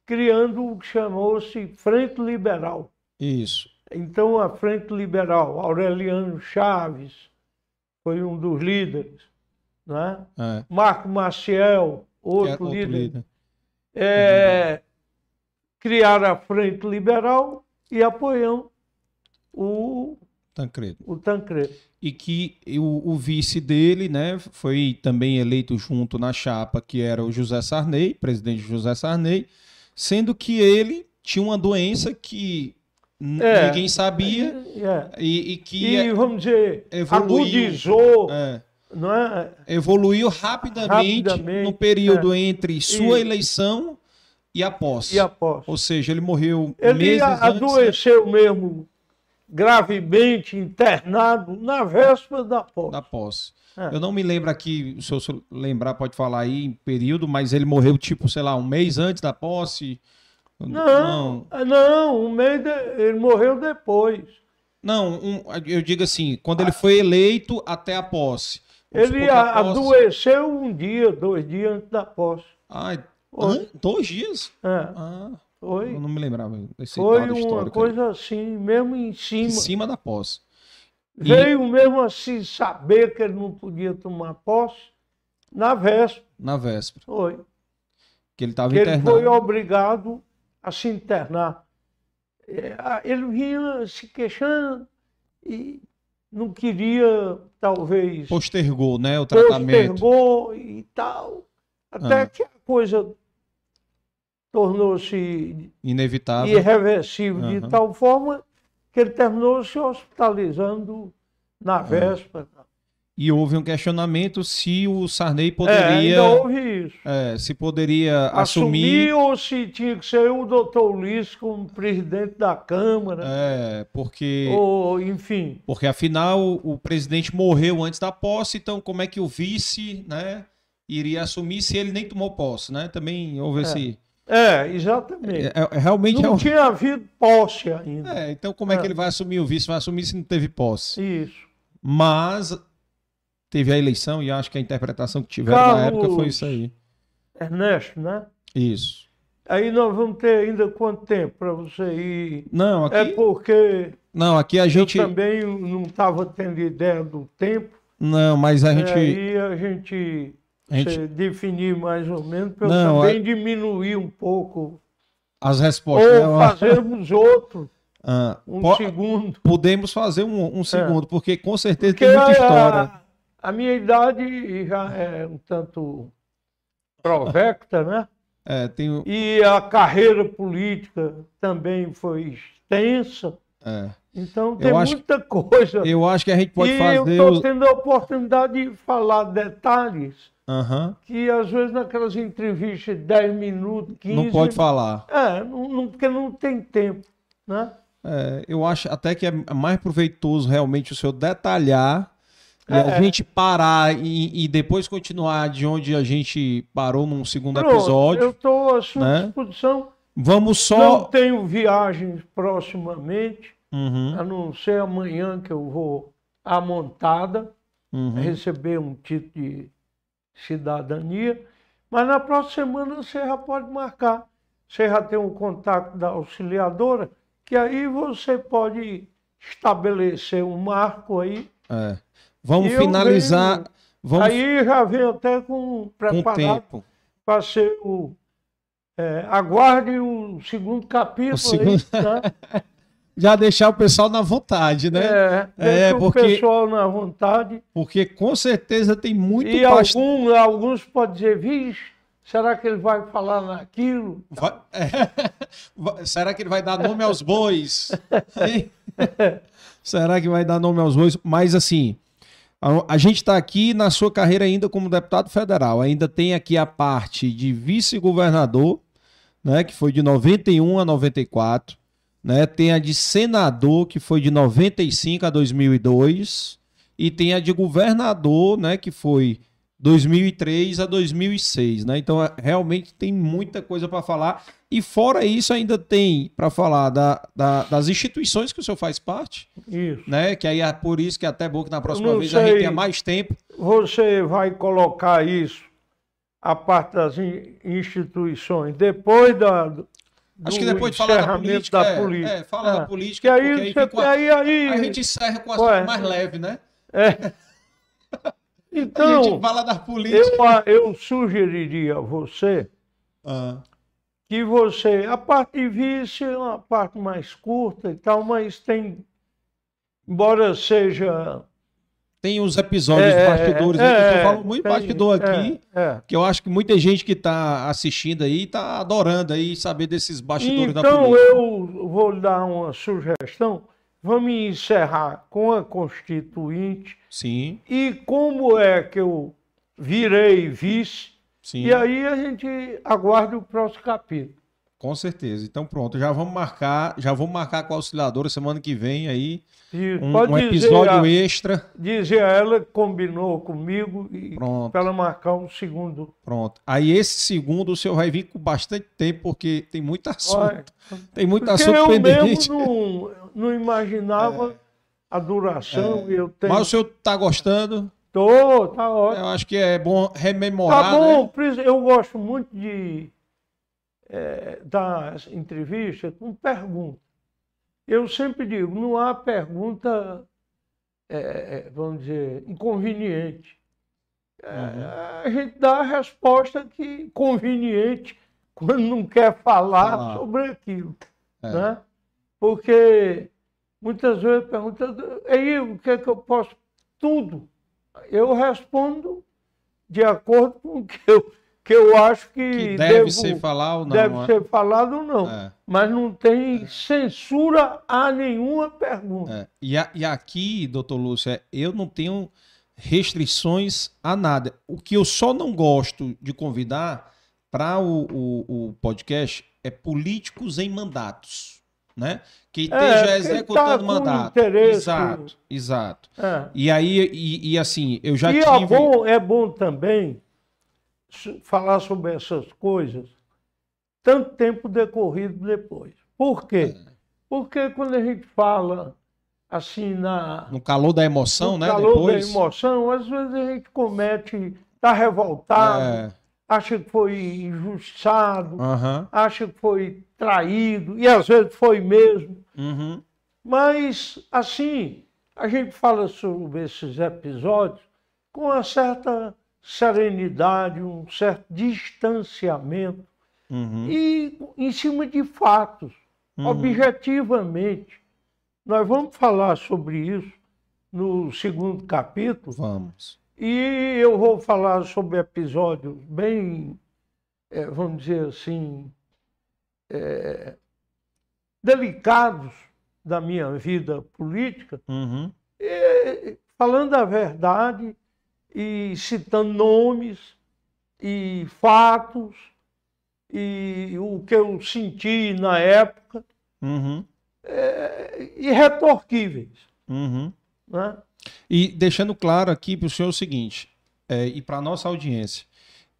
criando o que chamou-se Frente Liberal. Isso. Então, a Frente Liberal, Aureliano Chaves foi um dos líderes, né? É. Marco Maciel, outro, outro líder. líder. É, criaram a Frente Liberal e apoiam o Tancredo. O Tancredo. E que o, o, vice dele, né, foi também eleito junto na chapa, que era o José Sarney, presidente José Sarney, sendo que ele tinha uma doença que é, ninguém sabia é, é. E, e, que e, vamos dizer evoluiu, agudizou é, não é? evoluiu rapidamente, rapidamente no período é. entre sua eleição e a posse. E a posse. Ou seja, ele morreu ele meses adoeceu antes, mesmo gravemente internado na véspera da posse. Da posse. É. Eu não me lembro aqui, se eu lembrar, pode falar aí em período, mas ele morreu, tipo, sei lá, um mês antes da posse. Não, não, não um mês de... ele morreu depois. Não, um, eu digo assim, quando ele foi eleito até a posse. Ele a posse... adoeceu um dia, dois dias antes da posse. Ah, dois dias? É. Ah. Foi. Eu não me lembrava desse Foi uma coisa assim, mesmo em cima. Em cima da posse. Veio e... mesmo assim saber que ele não podia tomar posse na véspera. Na véspera. Foi. Que ele estava internado. Ele foi obrigado a se internar. É, ele vinha se queixando e não queria, talvez. Postergou, né? O tratamento. Postergou e tal. Até ah. que a coisa tornou-se inevitável, irreversível, uhum. de tal forma que ele terminou se hospitalizando na véspera. E houve um questionamento se o Sarney poderia. É, houve isso. É, se poderia assumir. assumir. ou se tinha que ser o doutor Ulisses como presidente da Câmara. É, porque. Ou, enfim. Porque afinal o presidente morreu antes da posse, então como é que o vice né, iria assumir se ele nem tomou posse? Né? Também houve é. esse é, exatamente. É, é, realmente não é um... tinha havido posse ainda. É, então como é, que é. ele vai assumir o vice? Vai assumir se não teve posse. Isso. Mas teve a eleição e acho que a interpretação que tiveram Carlos na época foi isso aí. Ernesto, né? Isso. Aí nós vamos ter ainda quanto tempo para você ir? Não, aqui. É porque. Não, aqui a gente. Eu também não estava tendo ideia do tempo. Não, mas a gente. Aí a gente gente... Definir mais ou menos, para eu também é... diminuir um pouco. As respostas. Ou né? fazermos outro. Ah, um po segundo. Podemos fazer um, um segundo, é. porque com certeza porque tem muita história. A, a, minha idade já é um tanto provecta, né? É, tenho... E a carreira política também foi extensa. É. Então tem muita coisa. Eu acho que a gente pode e fazer. Eu estou tendo a oportunidade de falar detalhes Uhum. Que às vezes naquelas entrevistas de 10 minutos, 15. Não pode falar. É, não, não, porque não tem tempo. Né? É, eu acho até que é mais proveitoso realmente o senhor detalhar e a é. gente parar e, e, depois continuar de onde a gente parou num segundo Pronto, episódio. Eu estou à sua né? disposição. Vamos só. Não tenho viagens proximamente, uhum. a não ser amanhã que eu vou à montada uhum. receber um título de cidadania, mas na próxima semana você já pode marcar. Você já tem um contato da auxiliadora, que aí você pode estabelecer um marco aí. É. Vamos finalizar. Venho, vamos... Aí já vem até com preparado para ser o. É, aguarde o segundo capítulo. O segundo... Aí, tá? já deixar o pessoal na vontade, né? É, É, porque- o pessoal na vontade. Porque com certeza tem muito E pastor. algum, alguns podem dizer, vixe, será que ele vai falar naquilo? Vai- Vai- Será que ele vai dar nome aos bois? Será que vai dar nome aos bois? Mas assim, a, a gente está aqui na sua carreira ainda como deputado federal. Ainda tem aqui a parte de vice-governador, né, que foi de 91 a 94. Né? Tem a de senador, que foi de 95 a 2002. E tem a de governador, né, que foi 2003 a 2006, né? Então, é- realmente tem muita coisa para falar. E fora isso, ainda tem para falar da- da- das instituições que o senhor faz parte, Isso. né? Que aí é por isso que é até bom que na próxima vez a gente sei. tenha mais tempo. Você vai colocar isso, a parte das in- instituições, depois da, Acho que depois de falar da política, da é, política. é, fala da É. política, aí, aí, você, fica aí, aí, a gente encerra com a Ué. mais leve, né? é. a Então, gente fala da política. eu, a- eu sugeriria a você Ah, que você, a parte de vice é uma parte mais curta e tal, mas tem, embora seja... tem os episódios é, bastidores, é, o é, falou muito tem- bastidor aqui. é, é. Que eu acho que muita gente que está assistindo aí está adorando aí saber desses bastidores da Então política. eu vou dar uma sugestão. Vamos encerrar com a Constituinte Sim, e como é que eu virei vice. sim, E aí a gente aguarda o próximo capítulo. Com certeza. Então pronto, já vamos marcar, já vamos marcar com a auxiliadora semana que vem aí um, um dizer, episódio a, extra. dizer a ela combinou comigo e Pronto, para ela marcar um segundo. pronto. Aí esse segundo o senhor vai vir com bastante tempo porque tem muito assunto, Olha, tem muito Porque assunto eu pendente. mesmo não, não imaginava a duração. e Eu tenho. É. Mas o senhor tá gostando? Tô, tá ótimo. Eu acho que é bom rememorar, Tá bom, né? eu gosto muito de eh, dar entrevista com pergunta. Eu sempre digo, não há pergunta, eh, eh, vamos dizer, inconveniente. Eh, Uhum. A gente dá a resposta que conveniente quando não quer falar Falar. sobre aquilo. É. Né? Porque muitas vezes pergunta, aí o que é que eu posso? Tudo. Eu respondo de acordo com o que eu, que eu acho que, Que deve devo- ser falar ou não. deve é? ser falado ou não. É. Mas não tem censura a nenhuma pergunta. É. E, a- e aqui, doutor Lúcio, é, eu não tenho restrições a nada. O que eu só não gosto de convidar para o, o- o podcast é políticos em mandatos, né? Que esteja É, executando tá mandato. interesse. Exato, exato. É. E aí, e, e assim, eu já e tive... é bom, é bom também falar sobre essas coisas tanto tempo decorrido depois. Por quê? É. Porque quando a gente fala assim na No calor da emoção, no né? calor Depois. da emoção, às vezes a gente comete, está revoltado, É, acha que foi injustiçado, aham, acha que foi traído, e às vezes foi mesmo. uhum, Mas, assim, a gente fala sobre esses episódios com uma certa serenidade, um certo distanciamento uhum, e em cima de fatos, uhum. objetivamente. Nós vamos falar sobre isso no segundo capítulo Vamos. e eu vou falar sobre episódios bem, eh, vamos dizer assim, eh, delicados da minha vida política, Uhum, eh, falando a verdade e citando nomes e fatos e o que eu senti na época uhum, eh, irretorquíveis. uhum. Né? E deixando claro aqui para o senhor o seguinte, é, e para a nossa audiência,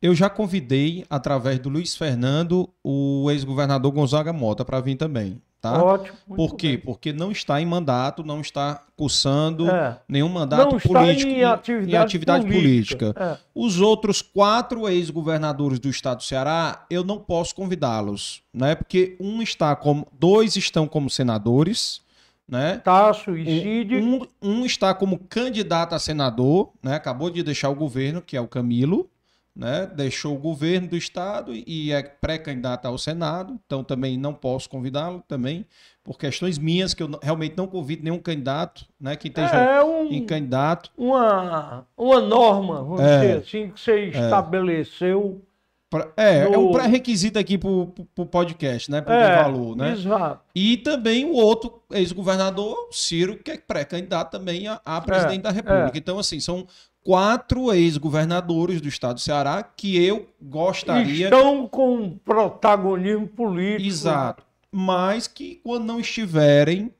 eu já convidei, através do Luiz Fernando, o ex-governador Gonzaga Mota para vir também, tá? Ótimo. Por quê? bem. Porque não está em mandato, não está cursando É. nenhum mandato Não político em atividade, atividade política. É. Os outros quatro ex-governadores do estado do Ceará, eu não posso convidá-los, né? Porque um está como, dois estão como senadores, né? Tasso e Cid. Um, um está como candidato a senador, né? Acabou de deixar o governo, que é o Camilo, né, deixou o governo do estado e é pré-candidato ao Senado, então também não posso convidá-lo também por questões minhas que eu realmente não convido nenhum candidato, né, que esteja É um- em candidato. Uma, uma norma, vamos É. dizer assim, que você estabeleceu. Pra- é, é um pré-requisito aqui pro, pro, pro podcast, né, pro É, valor, né? Exato. E também o outro ex-governador, Ciro, que é pré-candidato também a, a presidente da República. Então, assim, são quatro ex-governadores do estado do Ceará que eu gostaria. Estão com protagonismo político. Exato. Mas que, quando não estiverem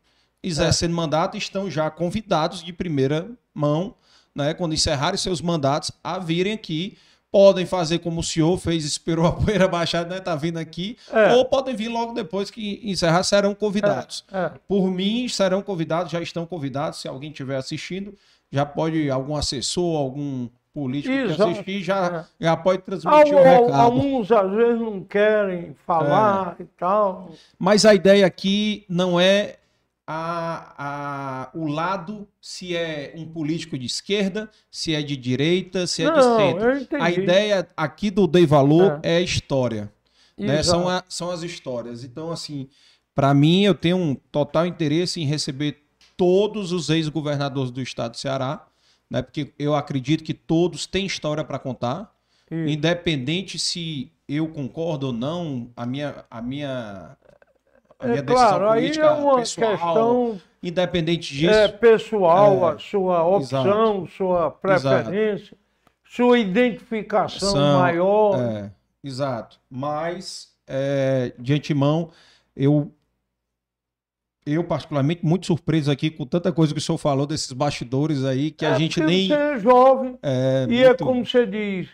exercendo mandato, estão já convidados de primeira mão, né? Quando encerrarem seus mandatos, a virem aqui. Podem fazer como o senhor fez, esperou a poeira baixar, né? Tá vindo aqui. É. Ou podem vir logo depois que encerrar, serão convidados. É. Por mim, serão convidados, já estão convidados. Se alguém estiver assistindo, já pode, algum assessor, algum político que Exato. assistir, já, É. já pode transmitir o Al- recado. Alguns às vezes não querem falar É. e tal. Mas a ideia aqui não é a, a- o lado se é um político de esquerda, se é de direita, se é de centro. A ideia aqui do Dei Valor é, a história. né? São, a- são as histórias. Então, assim, para mim, eu tenho um total interesse em receber todos os ex-governadores do estado do Ceará, né? porque eu acredito que todos têm história para contar. Independente se eu concordo ou não, a minha, a minha, a minha É decisão claro, aí política é uma pessoal, questão independente disso, é, pessoal, É, a sua opção, sua preferência, sua identificação São- maior. é, exato. Mas, é, de antemão, eu, eu particularmente muito surpreso aqui com tanta coisa que o senhor falou desses bastidores aí, que a É gente porque nem... Você é jovem, É, e é muito- como você diz,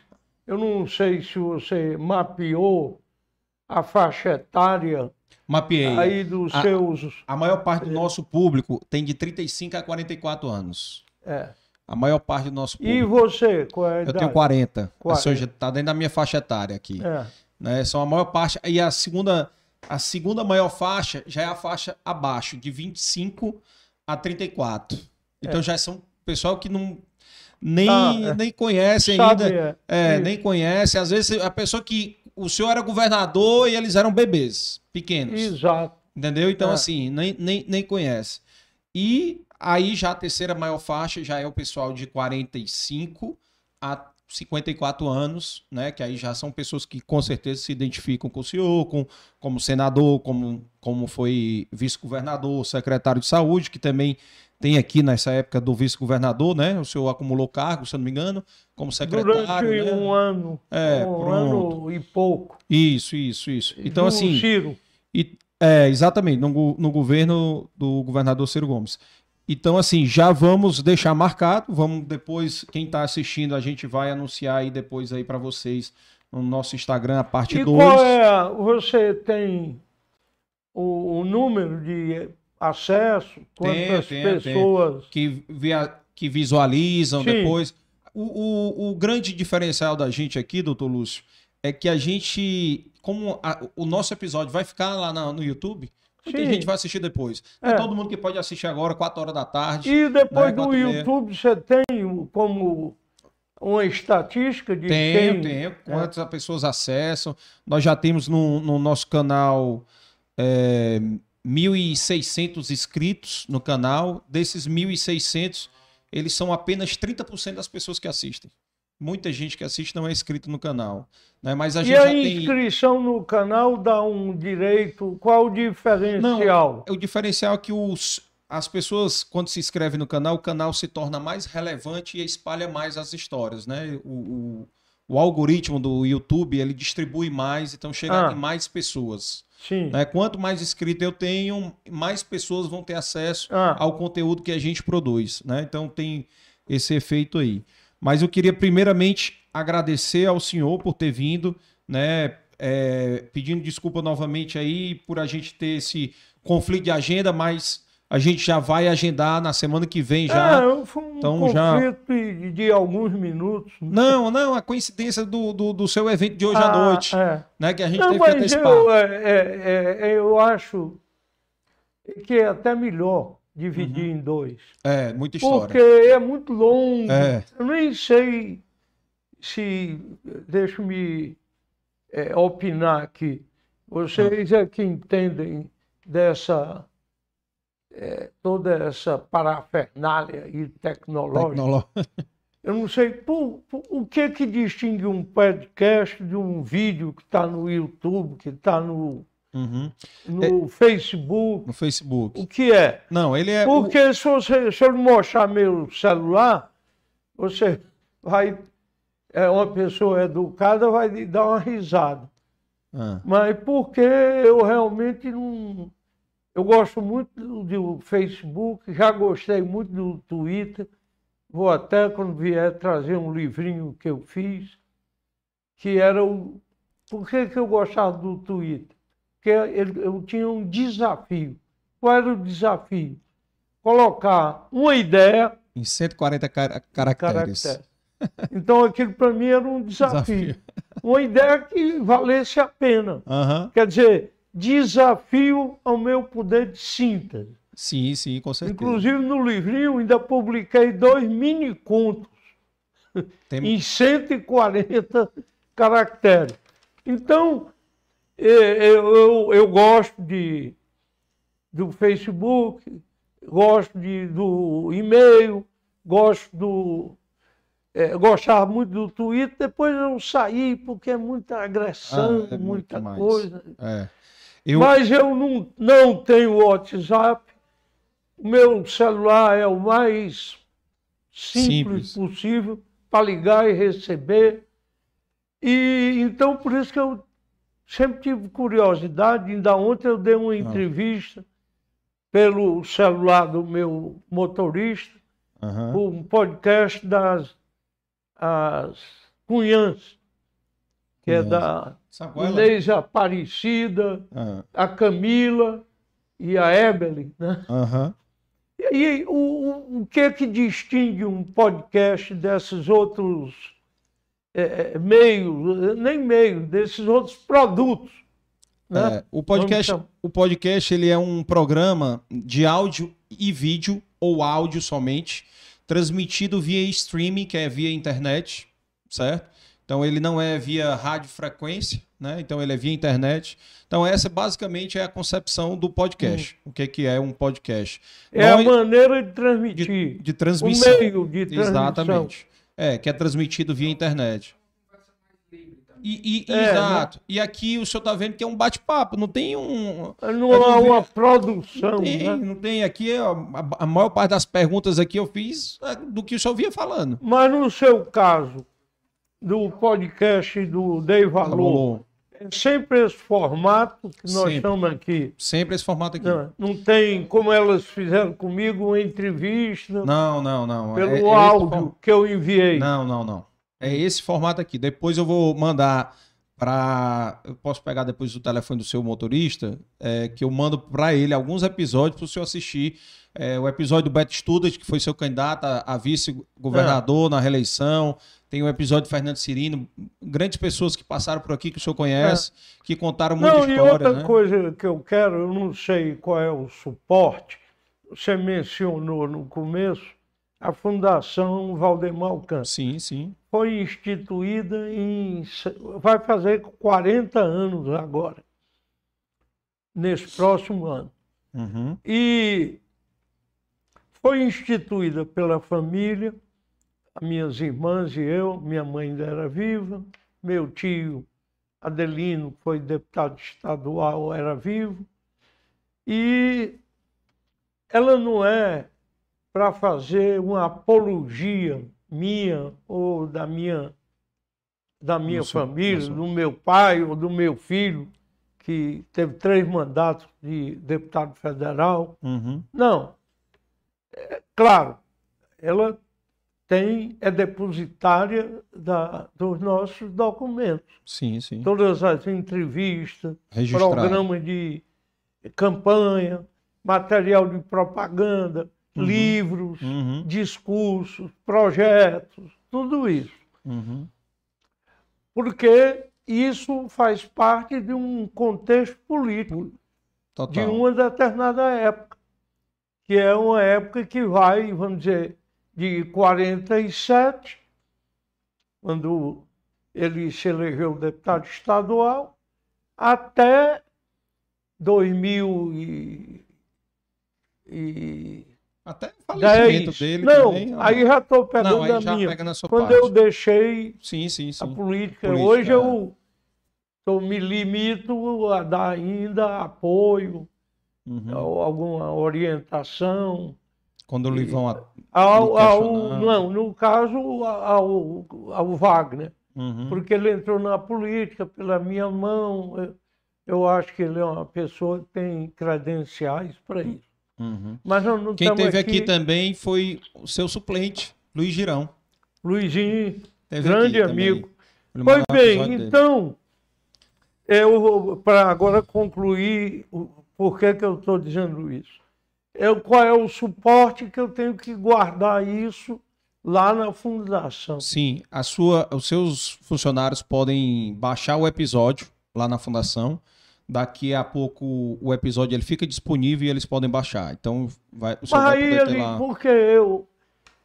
eu não sei se você mapeou a faixa etária Mapeei. aí dos A- seus. A maior parte do nosso público tem de 35 a 44 anos. é. A maior parte do nosso E público. você, qual é a Eu tenho 40. Ou 40. seja, tá dentro da minha faixa etária aqui. É. Né? São a maior parte. E a segunda, a segunda maior faixa já é a faixa abaixo, de 25 a 34. Então já são pessoal que não nem, Ah, é. nem conhece ainda. é, É, isso. nem conhece. Às vezes a pessoa que. O senhor era governador e eles eram bebês, pequenos. Exato. Entendeu? Então, É. assim, nem, nem, nem conhece. E aí já a terceira maior faixa já é o pessoal de 45 a 54 anos, né? Que aí já são pessoas que com certeza se identificam com o senhor, com, como senador, como, como foi vice-governador, secretário de saúde, que também tem aqui nessa época do vice-governador, né? O senhor acumulou cargo, se eu não me engano, como secretário. Durante né? um ano. É, um pronto. ano e pouco. Isso, isso, isso. Então, do assim. Ciro. E, é, exatamente, no, no governo do governador Ciro Gomes. Então, assim, já vamos deixar marcado. Vamos depois, quem está assistindo, a gente vai anunciar aí depois aí para vocês no nosso Instagram, a parte E 2. qual é, você tem o, o número de acesso? Quantas tenho, tenho. pessoas? que, via- que visualizam Sim. depois. O, o, o grande diferencial da gente aqui, doutor Lúcio, é que a gente, como a- o nosso episódio vai ficar lá na- no YouTube, Sim. gente vai assistir depois. É É. todo mundo que pode assistir agora, 4 horas da tarde. E depois Né, do. YouTube você tem como uma estatística de Tenho, quem... tenho. Quantas as pessoas acessam. Nós já temos no, no nosso canal é, 1.600 inscritos no canal. Desses 1.600, eles são apenas 30% das pessoas que assistem. Muita gente que assiste não é inscrito no canal. Né? Mas a E gente a já tem... inscrição no canal dá um direito, qual o diferencial? O diferencial é que os, as pessoas, quando se inscrevem no canal, o canal se torna mais relevante e espalha mais as histórias, né? O, o, o algoritmo do YouTube, ele distribui mais, então chega Ah. em mais pessoas. Sim. Né? Quanto mais inscrito eu tenho, mais pessoas vão ter acesso Ah. ao conteúdo que a gente produz, né? Então tem esse efeito aí. Mas eu queria primeiramente agradecer ao senhor por ter vindo, né? É, pedindo desculpa novamente aí por a gente ter esse conflito de agenda, mas a gente já vai agendar na semana que vem já. É, foi um Então, já- conflito de, de alguns minutos. Não, não, a coincidência do, do, do seu evento de hoje à Ah, noite, é. né? Que a gente Não, teve que antecipar. eu, é, é, é, eu acho que é até melhor dividir em dois. É, muita história. Porque é muito longo. É. Eu nem sei se deixa-me é, opinar aqui. Vocês é que entendem dessa é, toda essa parafernália e tecnológica. Tecnolo... Eu não sei o que que distingue um podcast de um vídeo que está no YouTube, que está no, Uhum. no Facebook. No Facebook. O que é? Não, ele é. Porque se, você, se eu mostrar meu celular, você vai. É uma pessoa educada, vai dar uma risada. Ah, Mas porque eu realmente não. Eu gosto muito do, do Facebook, já gostei muito do Twitter. Vou até, quando vier, trazer um livrinho que eu fiz, que era o. Por que, que eu gostava do Twitter? Ele- eu tinha um desafio. Qual era o desafio? Colocar uma ideia em 140 cara- em caracteres. caracteres. Então aquilo para mim era um desafio. Desafio. Uma ideia que valesse a pena. Aham. Quer dizer, desafio ao meu poder de síntese. Sim, sim, com certeza. Inclusive no livrinho ainda publiquei dois mini contos Tem- em 140 caracteres. Então, eu, eu, eu gosto de, do Facebook, gosto de, do e-mail, gosto do. eh, gostava muito do Twitter, depois eu saí porque é muita agressão, Ah, é muita coisa. É. Eu, Mas eu não, não tenho WhatsApp. O meu celular é o mais simples, Simples. possível para ligar e receber. E então por isso que eu sempre tive curiosidade. Ainda ontem eu dei uma entrevista pelo celular do meu motorista, Aham. um podcast das as Cunhãs, que é da é? Inês Aparecida, Ah, a Camila e a Evelyn, né? E aí, o, o, o que é que distingue um podcast desses outros eh, eh, meios, nem meios, desses outros produtos? Né? É, o podcast, o podcast ele é um programa de áudio e vídeo ou áudio somente, transmitido via streaming, que é via internet, certo? Então ele não é via radiofrequência, né? Então ele é via internet. Então essa basicamente é a concepção do podcast. O que que é um podcast? É a Nós- maneira de transmitir, de, de o transmissão. meio de transmissão. Exatamente. É, que é transmitido via internet. E, e- É, exato. E aqui o senhor tá vendo que é um bate-papo, não tem um. Não há uma produção, Tem, né? não tem aqui. ó, A, a maior parte das perguntas aqui eu fiz é, do que o senhor vinha falando. Mas no seu caso, do podcast do Dei Valor, Valor. É sempre esse formato que nós Sempre. estamos aqui. Sempre esse formato aqui. Não, não tem, como elas fizeram comigo, uma entrevista Não, não, não. pelo É- é áudio que eu enviei. Não, não, não. É esse formato aqui. Depois eu vou mandar para. Eu posso pegar depois o telefone do seu motorista, é, que eu mando para ele alguns episódios para o senhor assistir. É, o episódio do Beto Studas, que foi seu candidato a, a vice-governador na reeleição. Tem o episódio do Fernando Cirino. Grandes pessoas que passaram por aqui, que o senhor conhece, que contaram muita Não, e história. outra né? coisa que eu quero, eu não sei qual é o suporte, você mencionou no começo, a Fundação Valdemar Alcântara. Sim, sim. Foi instituída em. vai fazer 40 anos agora, nesse próximo ano. Uhum. E foi instituída pela família, as minhas irmãs e eu, minha mãe ainda era viva, meu tio Adelino, que foi deputado estadual, era vivo. E ela não é para fazer uma apologia minha ou da minha da minha seu- família, do seu- do meu pai ou do meu filho, que teve três mandatos de deputado federal. Uhum. Não. É, claro, ela tem, é depositária da, dos nossos documentos. Sim, sim. Todas as entrevistas, Registrado. programa de campanha, material de propaganda, livros, Uhum. discursos, projetos, tudo isso. Uhum. Porque isso faz parte de um contexto político. Total. de uma determinada época, que é uma época que vai, vamos dizer, de 47, quando ele se elegeu deputado estadual, até 2000 e, e Até falecimento 10. dele Não, também. aí já estou pegando Não, aí a já minha. pega na sua Quando parte. eu deixei Sim, sim, a sim. política, Política, hoje é. eu, eu me limito a dar ainda apoio, Uhum. alguma orientação. Quando o Livão. a- Ao, ao, não, no caso, ao, ao Wagner, Uhum. porque ele entrou na política pela minha mão. Eu, eu acho que ele é uma pessoa que tem credenciais para isso. Uhum. Mas nós não Quem teve aqui também foi o seu suplente, Luiz Girão. Luizinho, Teve grande aqui amigo. Pois bem, então, eu para agora concluir o porquê que eu estou dizendo isso. Eu, qual é o suporte que eu tenho que guardar isso lá na fundação? Sim, a sua, os seus funcionários podem baixar o episódio lá na fundação. Daqui a pouco o episódio ele fica disponível e eles podem baixar. Então vai, o senhor vai ter ele, lá. porque eu,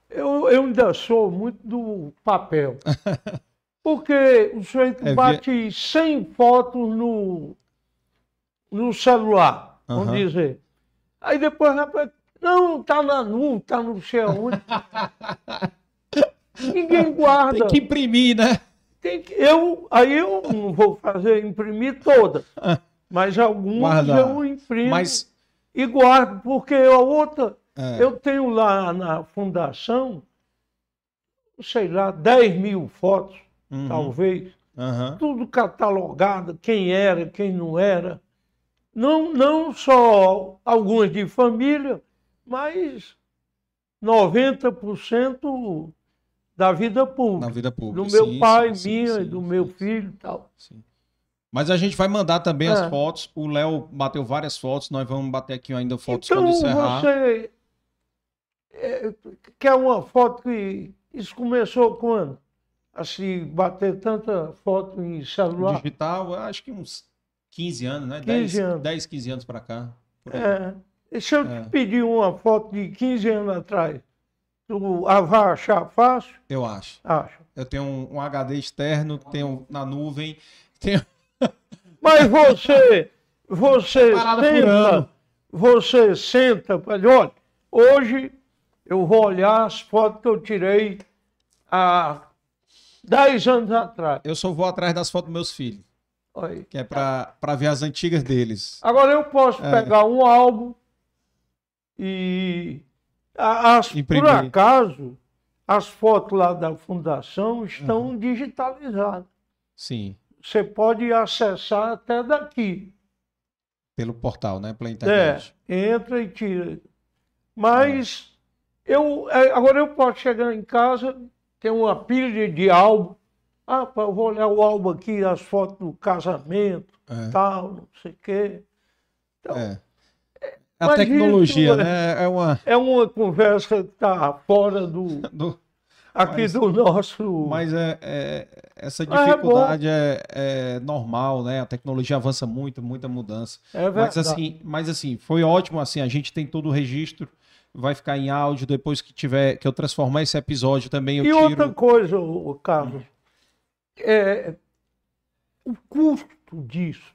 eu, eu ainda sou muito do papel. Porque o sujeito É, via- bate 100 fotos no, no celular, vamos Aham. dizer. Aí depois, rapaz, não, tá na nuvem, tá não sei aonde. Ninguém guarda. Tem que imprimir, né? Tem que- eu, aí eu não vou fazer imprimir todas, mas algumas Guardar. eu imprimo Mas e guardo, porque a outra, É. eu tenho lá na fundação, sei lá, 10 mil fotos, Uhum. talvez, Aham. tudo catalogado, quem era, quem não era. Não, não só algumas de família, mas 90% da vida na pública. vida pública. Do meu Sim, pai, sim, minha, sim, do meu filho e tal. sim. Mas a gente vai mandar também as É. fotos. O Léo bateu várias fotos. Nós vamos bater aqui ainda fotos então quando encerrar. você é, quer uma foto que isso começou quando? A se bater tanta foto em celular? Digital, acho que uns 15 anos, né? 15 10, anos. 10 15 anos pra cá. É. E se eu É. te pedir uma foto de 15 anos atrás, tu ah, vai achar fácil? Eu acho. Acho. Eu tenho um, um HD externo, tenho na nuvem, tenho Mas você, você Parada senta, você senta para olha, hoje eu vou olhar as fotos que eu tirei há 10 anos atrás. Eu só vou atrás das fotos dos meus filhos, aí. que é pra ver as antigas deles. Agora eu posso É. pegar um álbum e as, por acaso as fotos lá da fundação estão Uhum. digitalizadas. Sim, Você pode acessar até daqui. pelo portal, né? Pela É, internet. entra e tira. Mas eu é, agora eu posso chegar em casa, tem uma pilha de álbum. Ah, eu vou olhar o álbum aqui, as fotos do casamento, É. tal, não sei o quê. Então, É. A Mas tecnologia, isso é- né? É uma. É uma conversa que está fora do do- aqui Mas- do nosso. Mas é, é- essa Mas é dificuldade é, é normal, né? A tecnologia avança muito, muita mudança. é Mas verdade. assim, mas assim, foi ótimo assim, a gente tem todo o registro, vai ficar em áudio depois que tiver que eu transformar esse episódio também eu e tiro. outra coisa, Carlos, é o custo disso.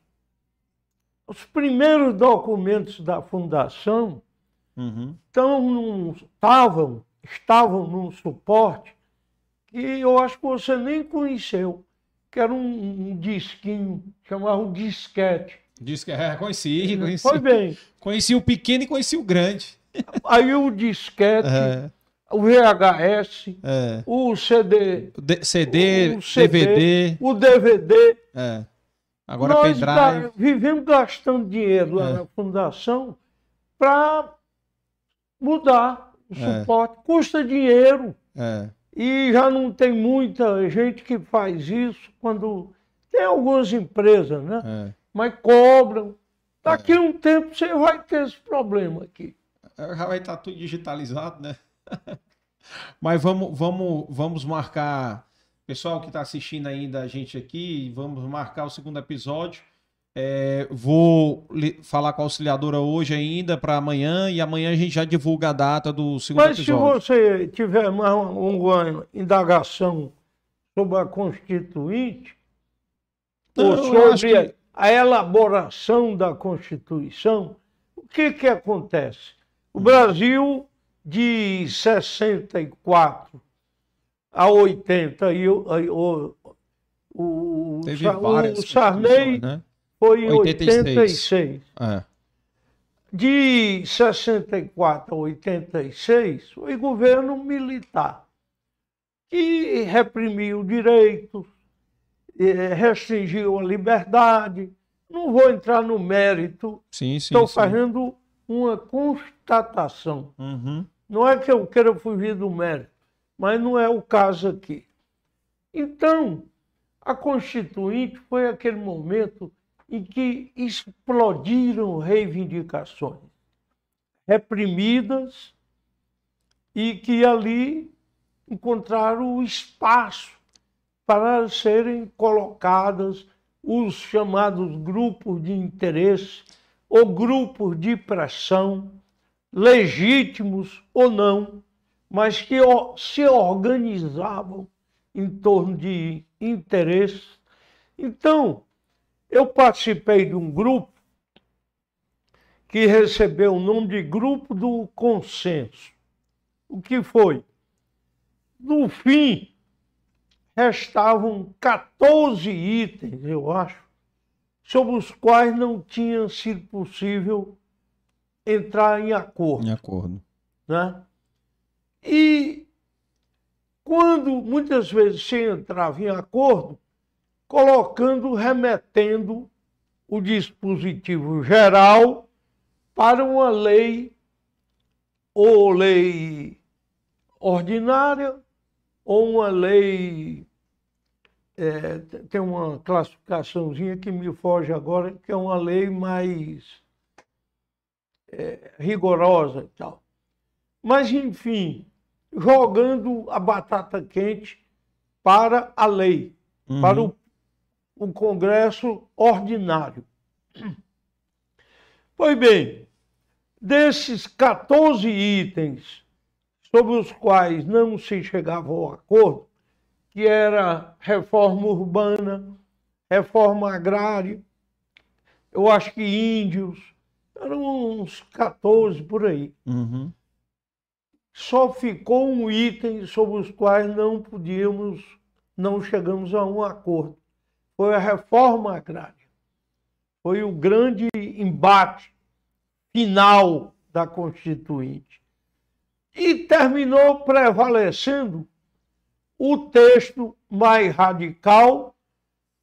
Os primeiros documentos da fundação Uhum. estavam, estavam num suporte que eu acho que você nem conheceu, que era um, um disquinho, chamava um disquete. Diz que é, conheci, conheci. Foi bem. Conheci o pequeno e conheci o grande. Aí o disquete, É, o VHS, é. o CD, O CD, o CD, DVD, o DVD. é. Agora Nós pendrive. vivemos gastando dinheiro lá É. na fundação para mudar É. suporte. Custa dinheiro. É, E já não tem muita gente que faz isso quando. Tem algumas empresas, né? é. Mas cobram. Daqui a um tempo você vai ter esse problema aqui. Já vai estar tudo digitalizado, né? Mas vamos, vamos, vamos marcar, pessoal que está assistindo ainda a gente aqui, vamos marcar o segundo episódio. É, vou falar com a auxiliadora hoje ainda para amanhã e amanhã a gente já divulga a data do segundo Mas se episódio. você tiver mais uma, indagação sobre a Constituinte, Não, ou sobre que- a elaboração da Constituição, o que, que acontece? O Brasil, de 64 a 80, e o, o, o, o Sarney né? Foi em 86. 86. É. De 64 a 86, foi governo militar, que reprimiu direitos, eh, restringiu a liberdade. Não vou entrar no mérito, Sim, sim. estou sim. fazendo uma constatação. Uhum. Não é que eu queira fugir do mérito, mas não é o caso aqui. Então, a Constituinte foi aquele momento em que explodiram reivindicações reprimidas e que ali encontraram espaço para serem colocadas os chamados grupos de interesse ou grupos de pressão, legítimos ou não, mas que se organizavam em torno de interesses. Então, eu participei de um grupo que recebeu o nome de Grupo do Consenso. O que foi? No fim, restavam 14 itens, eu acho, sobre os quais não tinha sido possível entrar em acordo Em acordo. né? E quando muitas vezes se entrava em acordo, colocando, remetendo o dispositivo geral para uma lei ou lei ordinária ou uma lei é, tem uma classificaçãozinha que me foge agora, que é uma lei mais é, rigorosa e tal. Mas, enfim, jogando a batata quente para a lei, Uhum. para o, o Congresso ordinário. Pois bem, desses 14 itens sobre os quais não se chegava ao acordo, que era reforma urbana, reforma agrária, eu acho que índios, eram uns 14 por aí Uhum. só ficou um item sobre os quais não podíamos, não chegamos a um acordo. Foi a reforma agrária. Foi o grande embate final da Constituinte. E terminou prevalecendo o texto mais radical,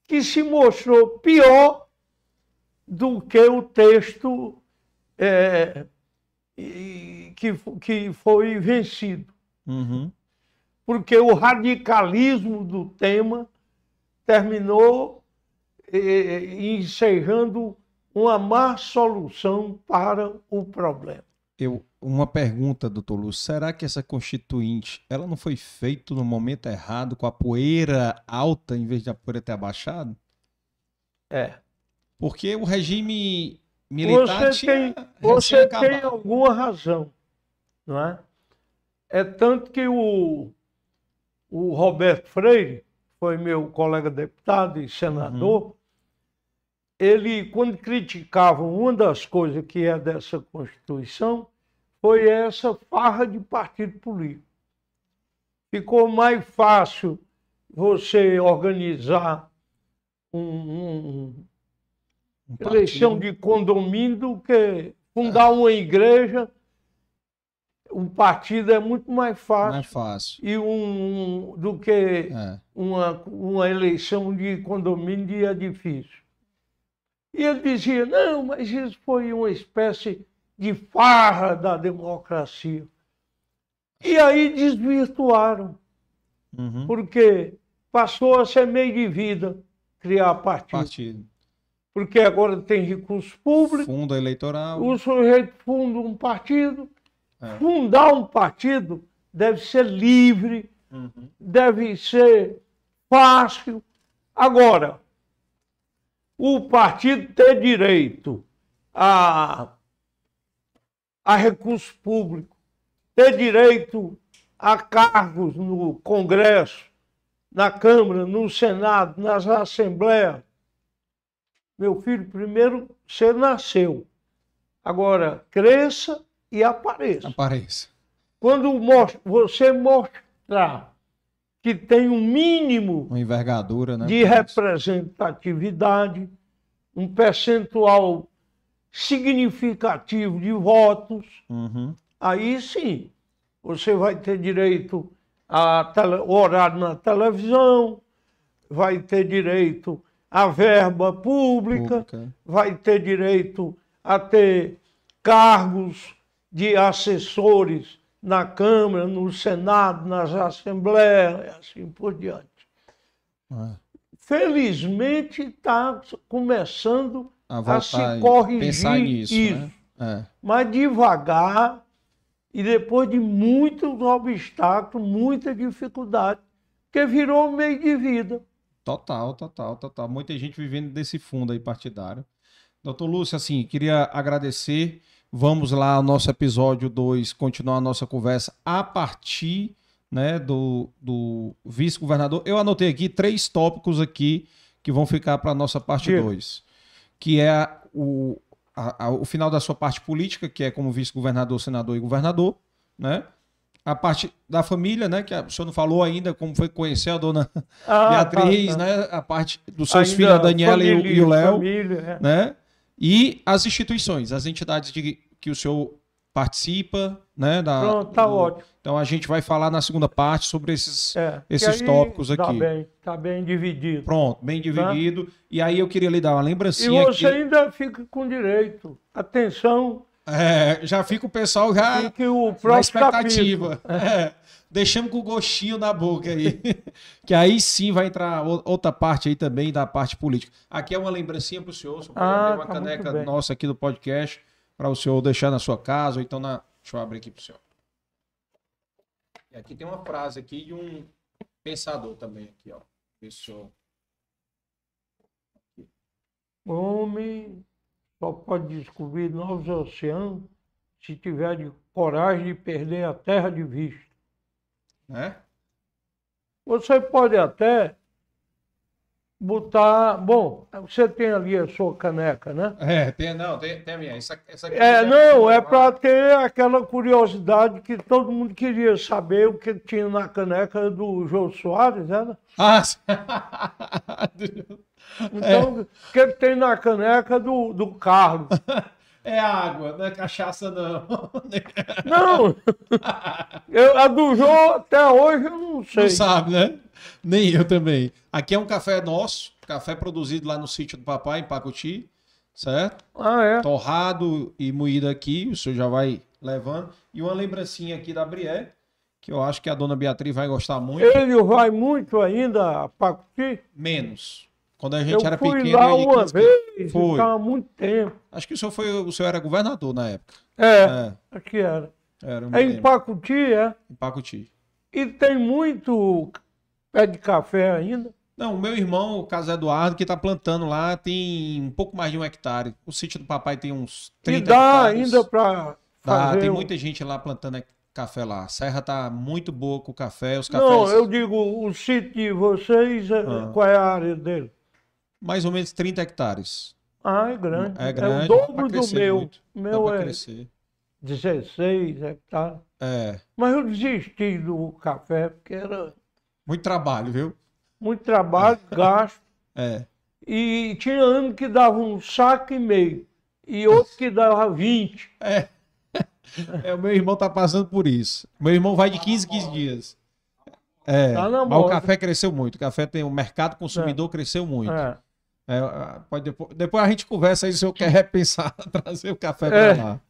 que se mostrou pior do que o texto e que, que foi vencido. Uhum. Porque o radicalismo do tema terminou eh, encerrando uma má solução para o problema. Eu, uma pergunta, doutor Lúcio. Será que essa constituinte, ela não foi feita no momento errado, com a poeira alta, em vez de a poeira ter abaixado? É. Porque o regime militar Você tinha tem, você tem alguma razão, não é? É tanto que o, o Roberto Freire, foi meu colega deputado e senador, ele, quando criticava uma das coisas que é dessa Constituição, foi essa farra de partido político. Ficou mais fácil você organizar um- um, Um eleição de condomínio do que fundar uma igreja. Um partido é muito mais fácil mais fácil. e um, do que É. uma, uma eleição de condomínio de edifício. E ele dizia, não, mas isso foi uma espécie de farra da democracia. E aí desvirtuaram, Uhum. porque passou a ser meio de vida criar partido. Partido. Porque agora tem recursos públicos, Fundo eleitoral. o sujeito funda um partido. É. Fundar um partido deve ser livre, Uhum. deve ser fácil. Agora, o partido ter direito a, a recursos públicos, ter direito a cargos no Congresso, na Câmara, no Senado, nas Assembleias. Meu filho, primeiro você nasceu. Agora, cresça e apareça. Apareça. Quando você mostrar que tem um mínimo né? de representatividade, um percentual significativo de votos, Uhum. aí sim você vai ter direito a horário na televisão, vai ter direito a verba pública, Pública. vai ter direito a ter cargos de assessores na Câmara, no Senado, nas Assembleias, e assim por diante. É. Felizmente está começando A a, se corrigir nisso, isso, né? É. mas devagar e depois de muitos obstáculos, muita dificuldade, porque virou um meio de vida. Total, total, total. Muita gente vivendo desse fundo aí partidário. Doutor Lúcio, assim, queria agradecer. Vamos lá ao nosso episódio 2, continuar a nossa conversa a partir né, do, do vice-governador. Eu anotei aqui três tópicos aqui que vão ficar para a nossa parte Diga. 2, que é o, a- a- o final da sua parte política, que é como vice-governador, senador e governador, né? A parte da família, né? Que a- o senhor não falou ainda como foi conhecer a dona Ah, Beatriz, tá, tá. né? A parte dos seus Ainda filhos, a Daniela e o- família, e o Léo, família, é. né? E as instituições, as entidades de, que o senhor participa, né? Da, Pronto, tá do- ótimo. Então a gente vai falar na segunda parte sobre esses. É, esses aí tópicos Tá aqui. bem, tá bem dividido. Pronto, bem dividido. E aí eu queria lhe dar uma E lembrancinha você aqui. ainda fica com direito. Atenção, É, já fica o pessoal já fique o na próximo capítulo. expectativa. É, deixamos com o gostinho na boca aí. que aí sim vai entrar outra parte aí também da parte política. Aqui é uma lembrancinha para o senhor. senhor Ah, uma tá caneca nossa aqui do podcast para o senhor deixar na sua casa ou então na. Deixa eu abrir aqui para o senhor. E aqui tem uma frase aqui de um pensador também aqui, ó. Senhor. Homem só pode descobrir novos oceanos se tiver de coragem de perder a terra de vista. Né? Você pode até botar. Bom, você tem ali a sua caneca, né? É, tem, não, tem, tem a minha. Essa, essa É, não, é para ter aquela curiosidade que todo mundo queria saber o que tinha na caneca do Jô Soares, era? Ah. Então, o que que tem na caneca do, do Carlos? É água, não é cachaça, não. Não! Eu, a do Jô até hoje eu não sei. Não sabe, né? Nem eu também. Aqui é um café nosso, café produzido lá no sítio do papai, em Pacuti, certo? Ah, é? Torrado e moído aqui, o senhor já vai levando. E uma lembrancinha aqui da Brié, que eu acho que a dona Beatriz vai gostar muito. Ele vai muito ainda a Pacuti. Menos. Quando a gente Eu era fui pequeno, lá ia uma 15 quilos. vez, Foi. ficava há muito tempo. Acho que o senhor, foi, o senhor era governador na época. É, É, aqui era. era, É em. Pacuti, é. Em Pacuti. E tem muito pé de café ainda. Não, o meu irmão, o Caso Eduardo, que tá plantando lá, tem um pouco mais de um hectare. O sítio do papai tem uns 30 e dá hectares. ainda para fazer. tem um- muita gente lá plantando é, café lá. A serra tá muito boa com o café, os cafés Não, eu digo, o sítio de vocês, é- Ah. qual é a área dele? Mais ou menos 30 hectares. Ah, é grande. É grande. o dá pra dobro do meu. muito. O meu é crescer. 16 hectares. É, Mas eu desisti do café, porque era muito trabalho, viu? muito trabalho, gasto. É. E tinha ano que dava um saco e meio. E outro que dava 20. É. É, o meu irmão tá passando por isso. Meu irmão vai de 15 em 15 dias. É, Tá mas o café cresceu muito. O café tem o mercado consumidor cresceu muito. É. É, ah, pode depois, depois a gente conversa aí se eu quer repensar, trazer o café É. para lá.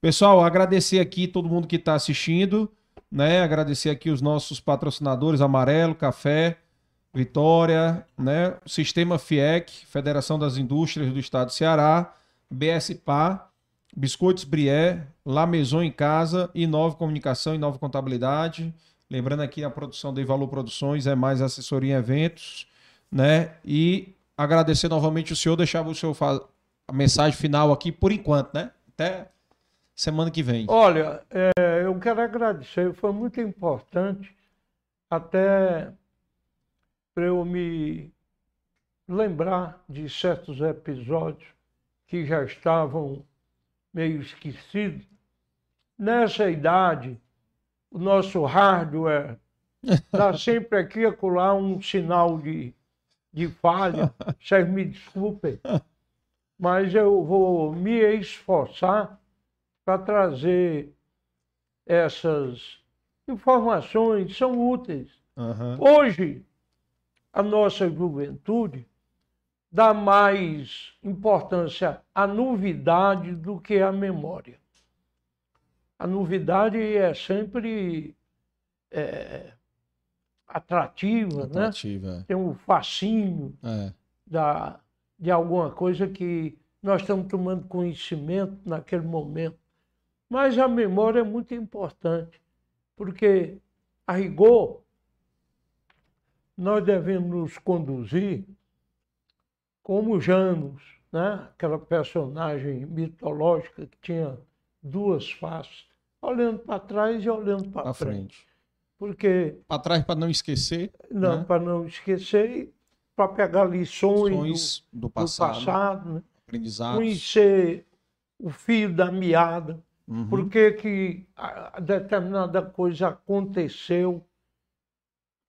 Pessoal, agradecer aqui todo mundo que está assistindo, né? Agradecer aqui os nossos patrocinadores Amarelo, Café, Vitória, né? Sistema FIEC, Federação das Indústrias do Estado do Ceará, BSPA, Biscoitos Brié, La Maison em Casa, Inove Comunicação, Inove Contabilidade. Lembrando aqui a produção da Valor Produções é mais assessoria em eventos, né? E agradecer novamente o senhor, deixar o senhor a mensagem final aqui por enquanto, né? Até semana que vem. Olha, é, eu quero agradecer, foi muito importante até para eu me lembrar de certos episódios que já estavam meio esquecidos. Nessa idade, o nosso hardware dá sempre aqui e acolá um sinal de, de falha. Vocês me desculpem, mas eu vou me esforçar para trazer essas informações, são úteis. Aham. Hoje, a nossa juventude dá mais importância à novidade do que à memória. A novidade é sempre é, atrativa, né? Atrativa. tem um fascínio É. da, de alguma coisa que nós estamos tomando conhecimento naquele momento. Mas a memória é muito importante, porque, a rigor, nós devemos nos conduzir como Janus, né? aquela personagem mitológica que tinha duas faces, olhando para trás e olhando para frente. frente. Porque, Pra trás pra não esquecer. não, né? para não esquecer, para pegar lições, do- Lições do do passado. passado, né? Aprendizados. conhecer o fio da meada, Uhum. por que determinada coisa aconteceu,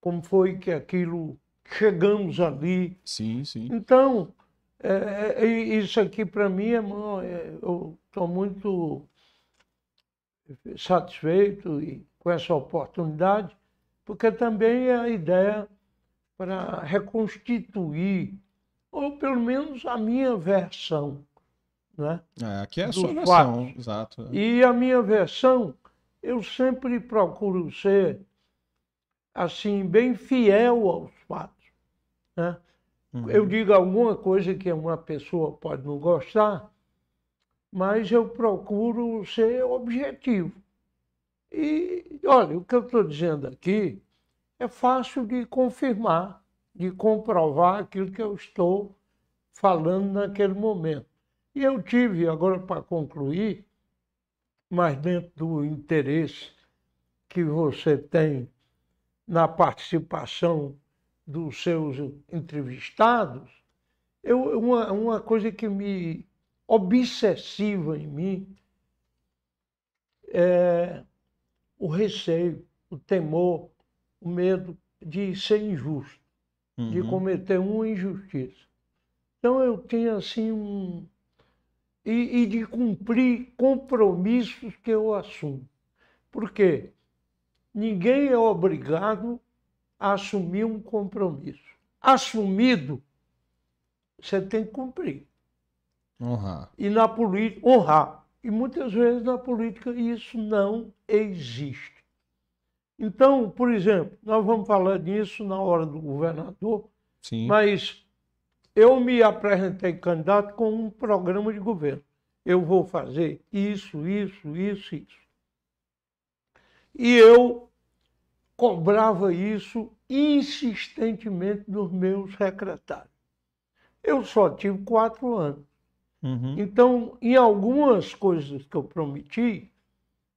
como foi que aquilo chegamos ali. Sim, sim. Então, é, é, isso aqui para mim é, é, eu estou muito satisfeito e com essa oportunidade, porque também é a ideia para reconstituir, ou pelo menos a minha versão, né? É, aqui é a sua versão. Exato. E a minha versão, eu sempre procuro ser assim bem fiel aos fatos. Né? Uhum. Eu digo alguma coisa que uma pessoa pode não gostar, mas eu procuro ser objetivo. E olha, o que eu estou dizendo aqui é fácil de confirmar, de comprovar aquilo que eu estou falando naquele momento. E eu tive, agora para concluir, mas dentro do interesse que você tem na participação dos seus entrevistados, eu, uma, uma coisa que me obsessiva em mim é o receio, o temor, o medo de ser injusto, de Uhum. cometer uma injustiça. Então eu tinha assim um. E, e de cumprir compromissos que eu assumo. Por quê? Ninguém é obrigado a assumir um compromisso. Assumido, você tem que cumprir. Honrar. E na política, honrar. E muitas vezes na política isso não existe. Então, por exemplo, nós vamos falar disso na hora do governador, Sim. mas eu me apresentei candidato com um programa de governo. Eu vou fazer isso, isso, isso, isso. E eu cobrava isso insistentemente dos meus secretários. Eu só tive quatro anos. Uhum. Então, em algumas coisas que eu prometi,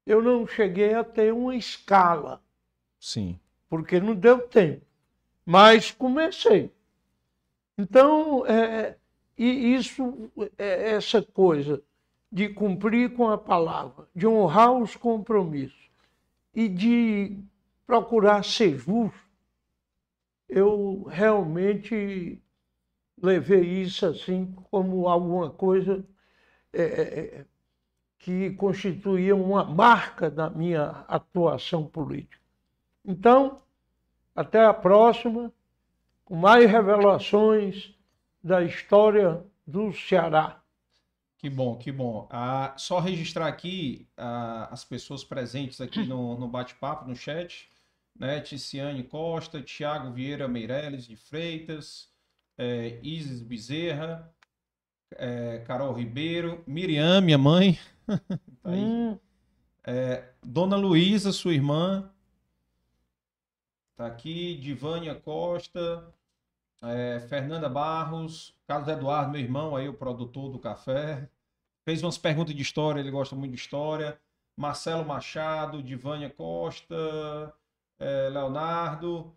eu não cheguei a ter uma escala, Sim. porque não deu tempo. Mas comecei. Então, é, e isso, é, essa coisa de cumprir com a palavra, de honrar os compromissos e de procurar ser justo, eu realmente levei isso assim como alguma coisa é, é, que constituía uma marca da minha atuação política. Então, até a próxima, com mais revelações da história do Ceará. Que bom, que bom. Ah, só registrar aqui ah, as pessoas presentes aqui no, no bate-papo, no chat, né? Ticiane Costa, Tiago Vieira Meirelles de Freitas, eh, Isis Bezerra, eh, Carol Ribeiro, Miriam, minha mãe, tá aí. Hum, Dona Luísa, sua irmã, tá aqui, Divânia Costa, eh, Fernanda Barros, Carlos Eduardo, meu irmão, aí o produtor do café, fez umas perguntas de história, ele gosta muito de história, Marcelo Machado, Divânia Costa, eh, Leonardo,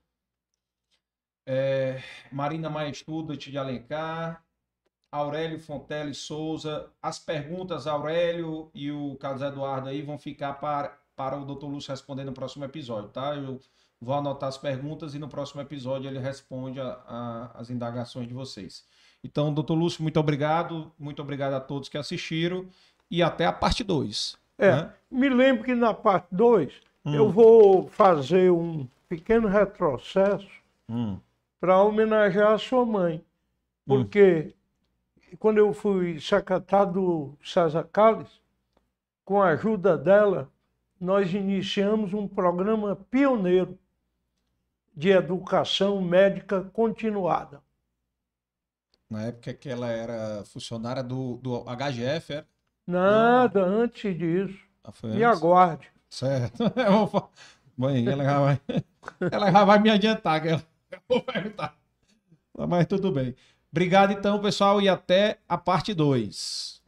É, Marina Maestuda de Alencar, Aurélio Fonteles Souza. As perguntas, Aurélio e o Carlos Eduardo aí vão ficar para, para o Dr. Lúcio responder no próximo episódio, tá? Eu vou anotar as perguntas e no próximo episódio ele responde a, a, as indagações de vocês. Então, doutor Lúcio, muito obrigado. Muito obrigado a todos que assistiram e até a parte 2. É, né? me lembro que na parte 2 hum. eu vou fazer um pequeno retrocesso hum. Para homenagear a sua mãe. Hum. Porque hum. quando eu fui secretário do César Calles, com a ajuda dela, nós iniciamos um programa pioneiro de educação médica continuada. Na época que ela era funcionária do, do HGF, era? Nada, Não. antes disso. Ah, me aguarde. Certo. Mãe, ela já vai, ela já vai me adiantar, perguntar. Mas tudo bem. Obrigado então, pessoal, e até a parte 2.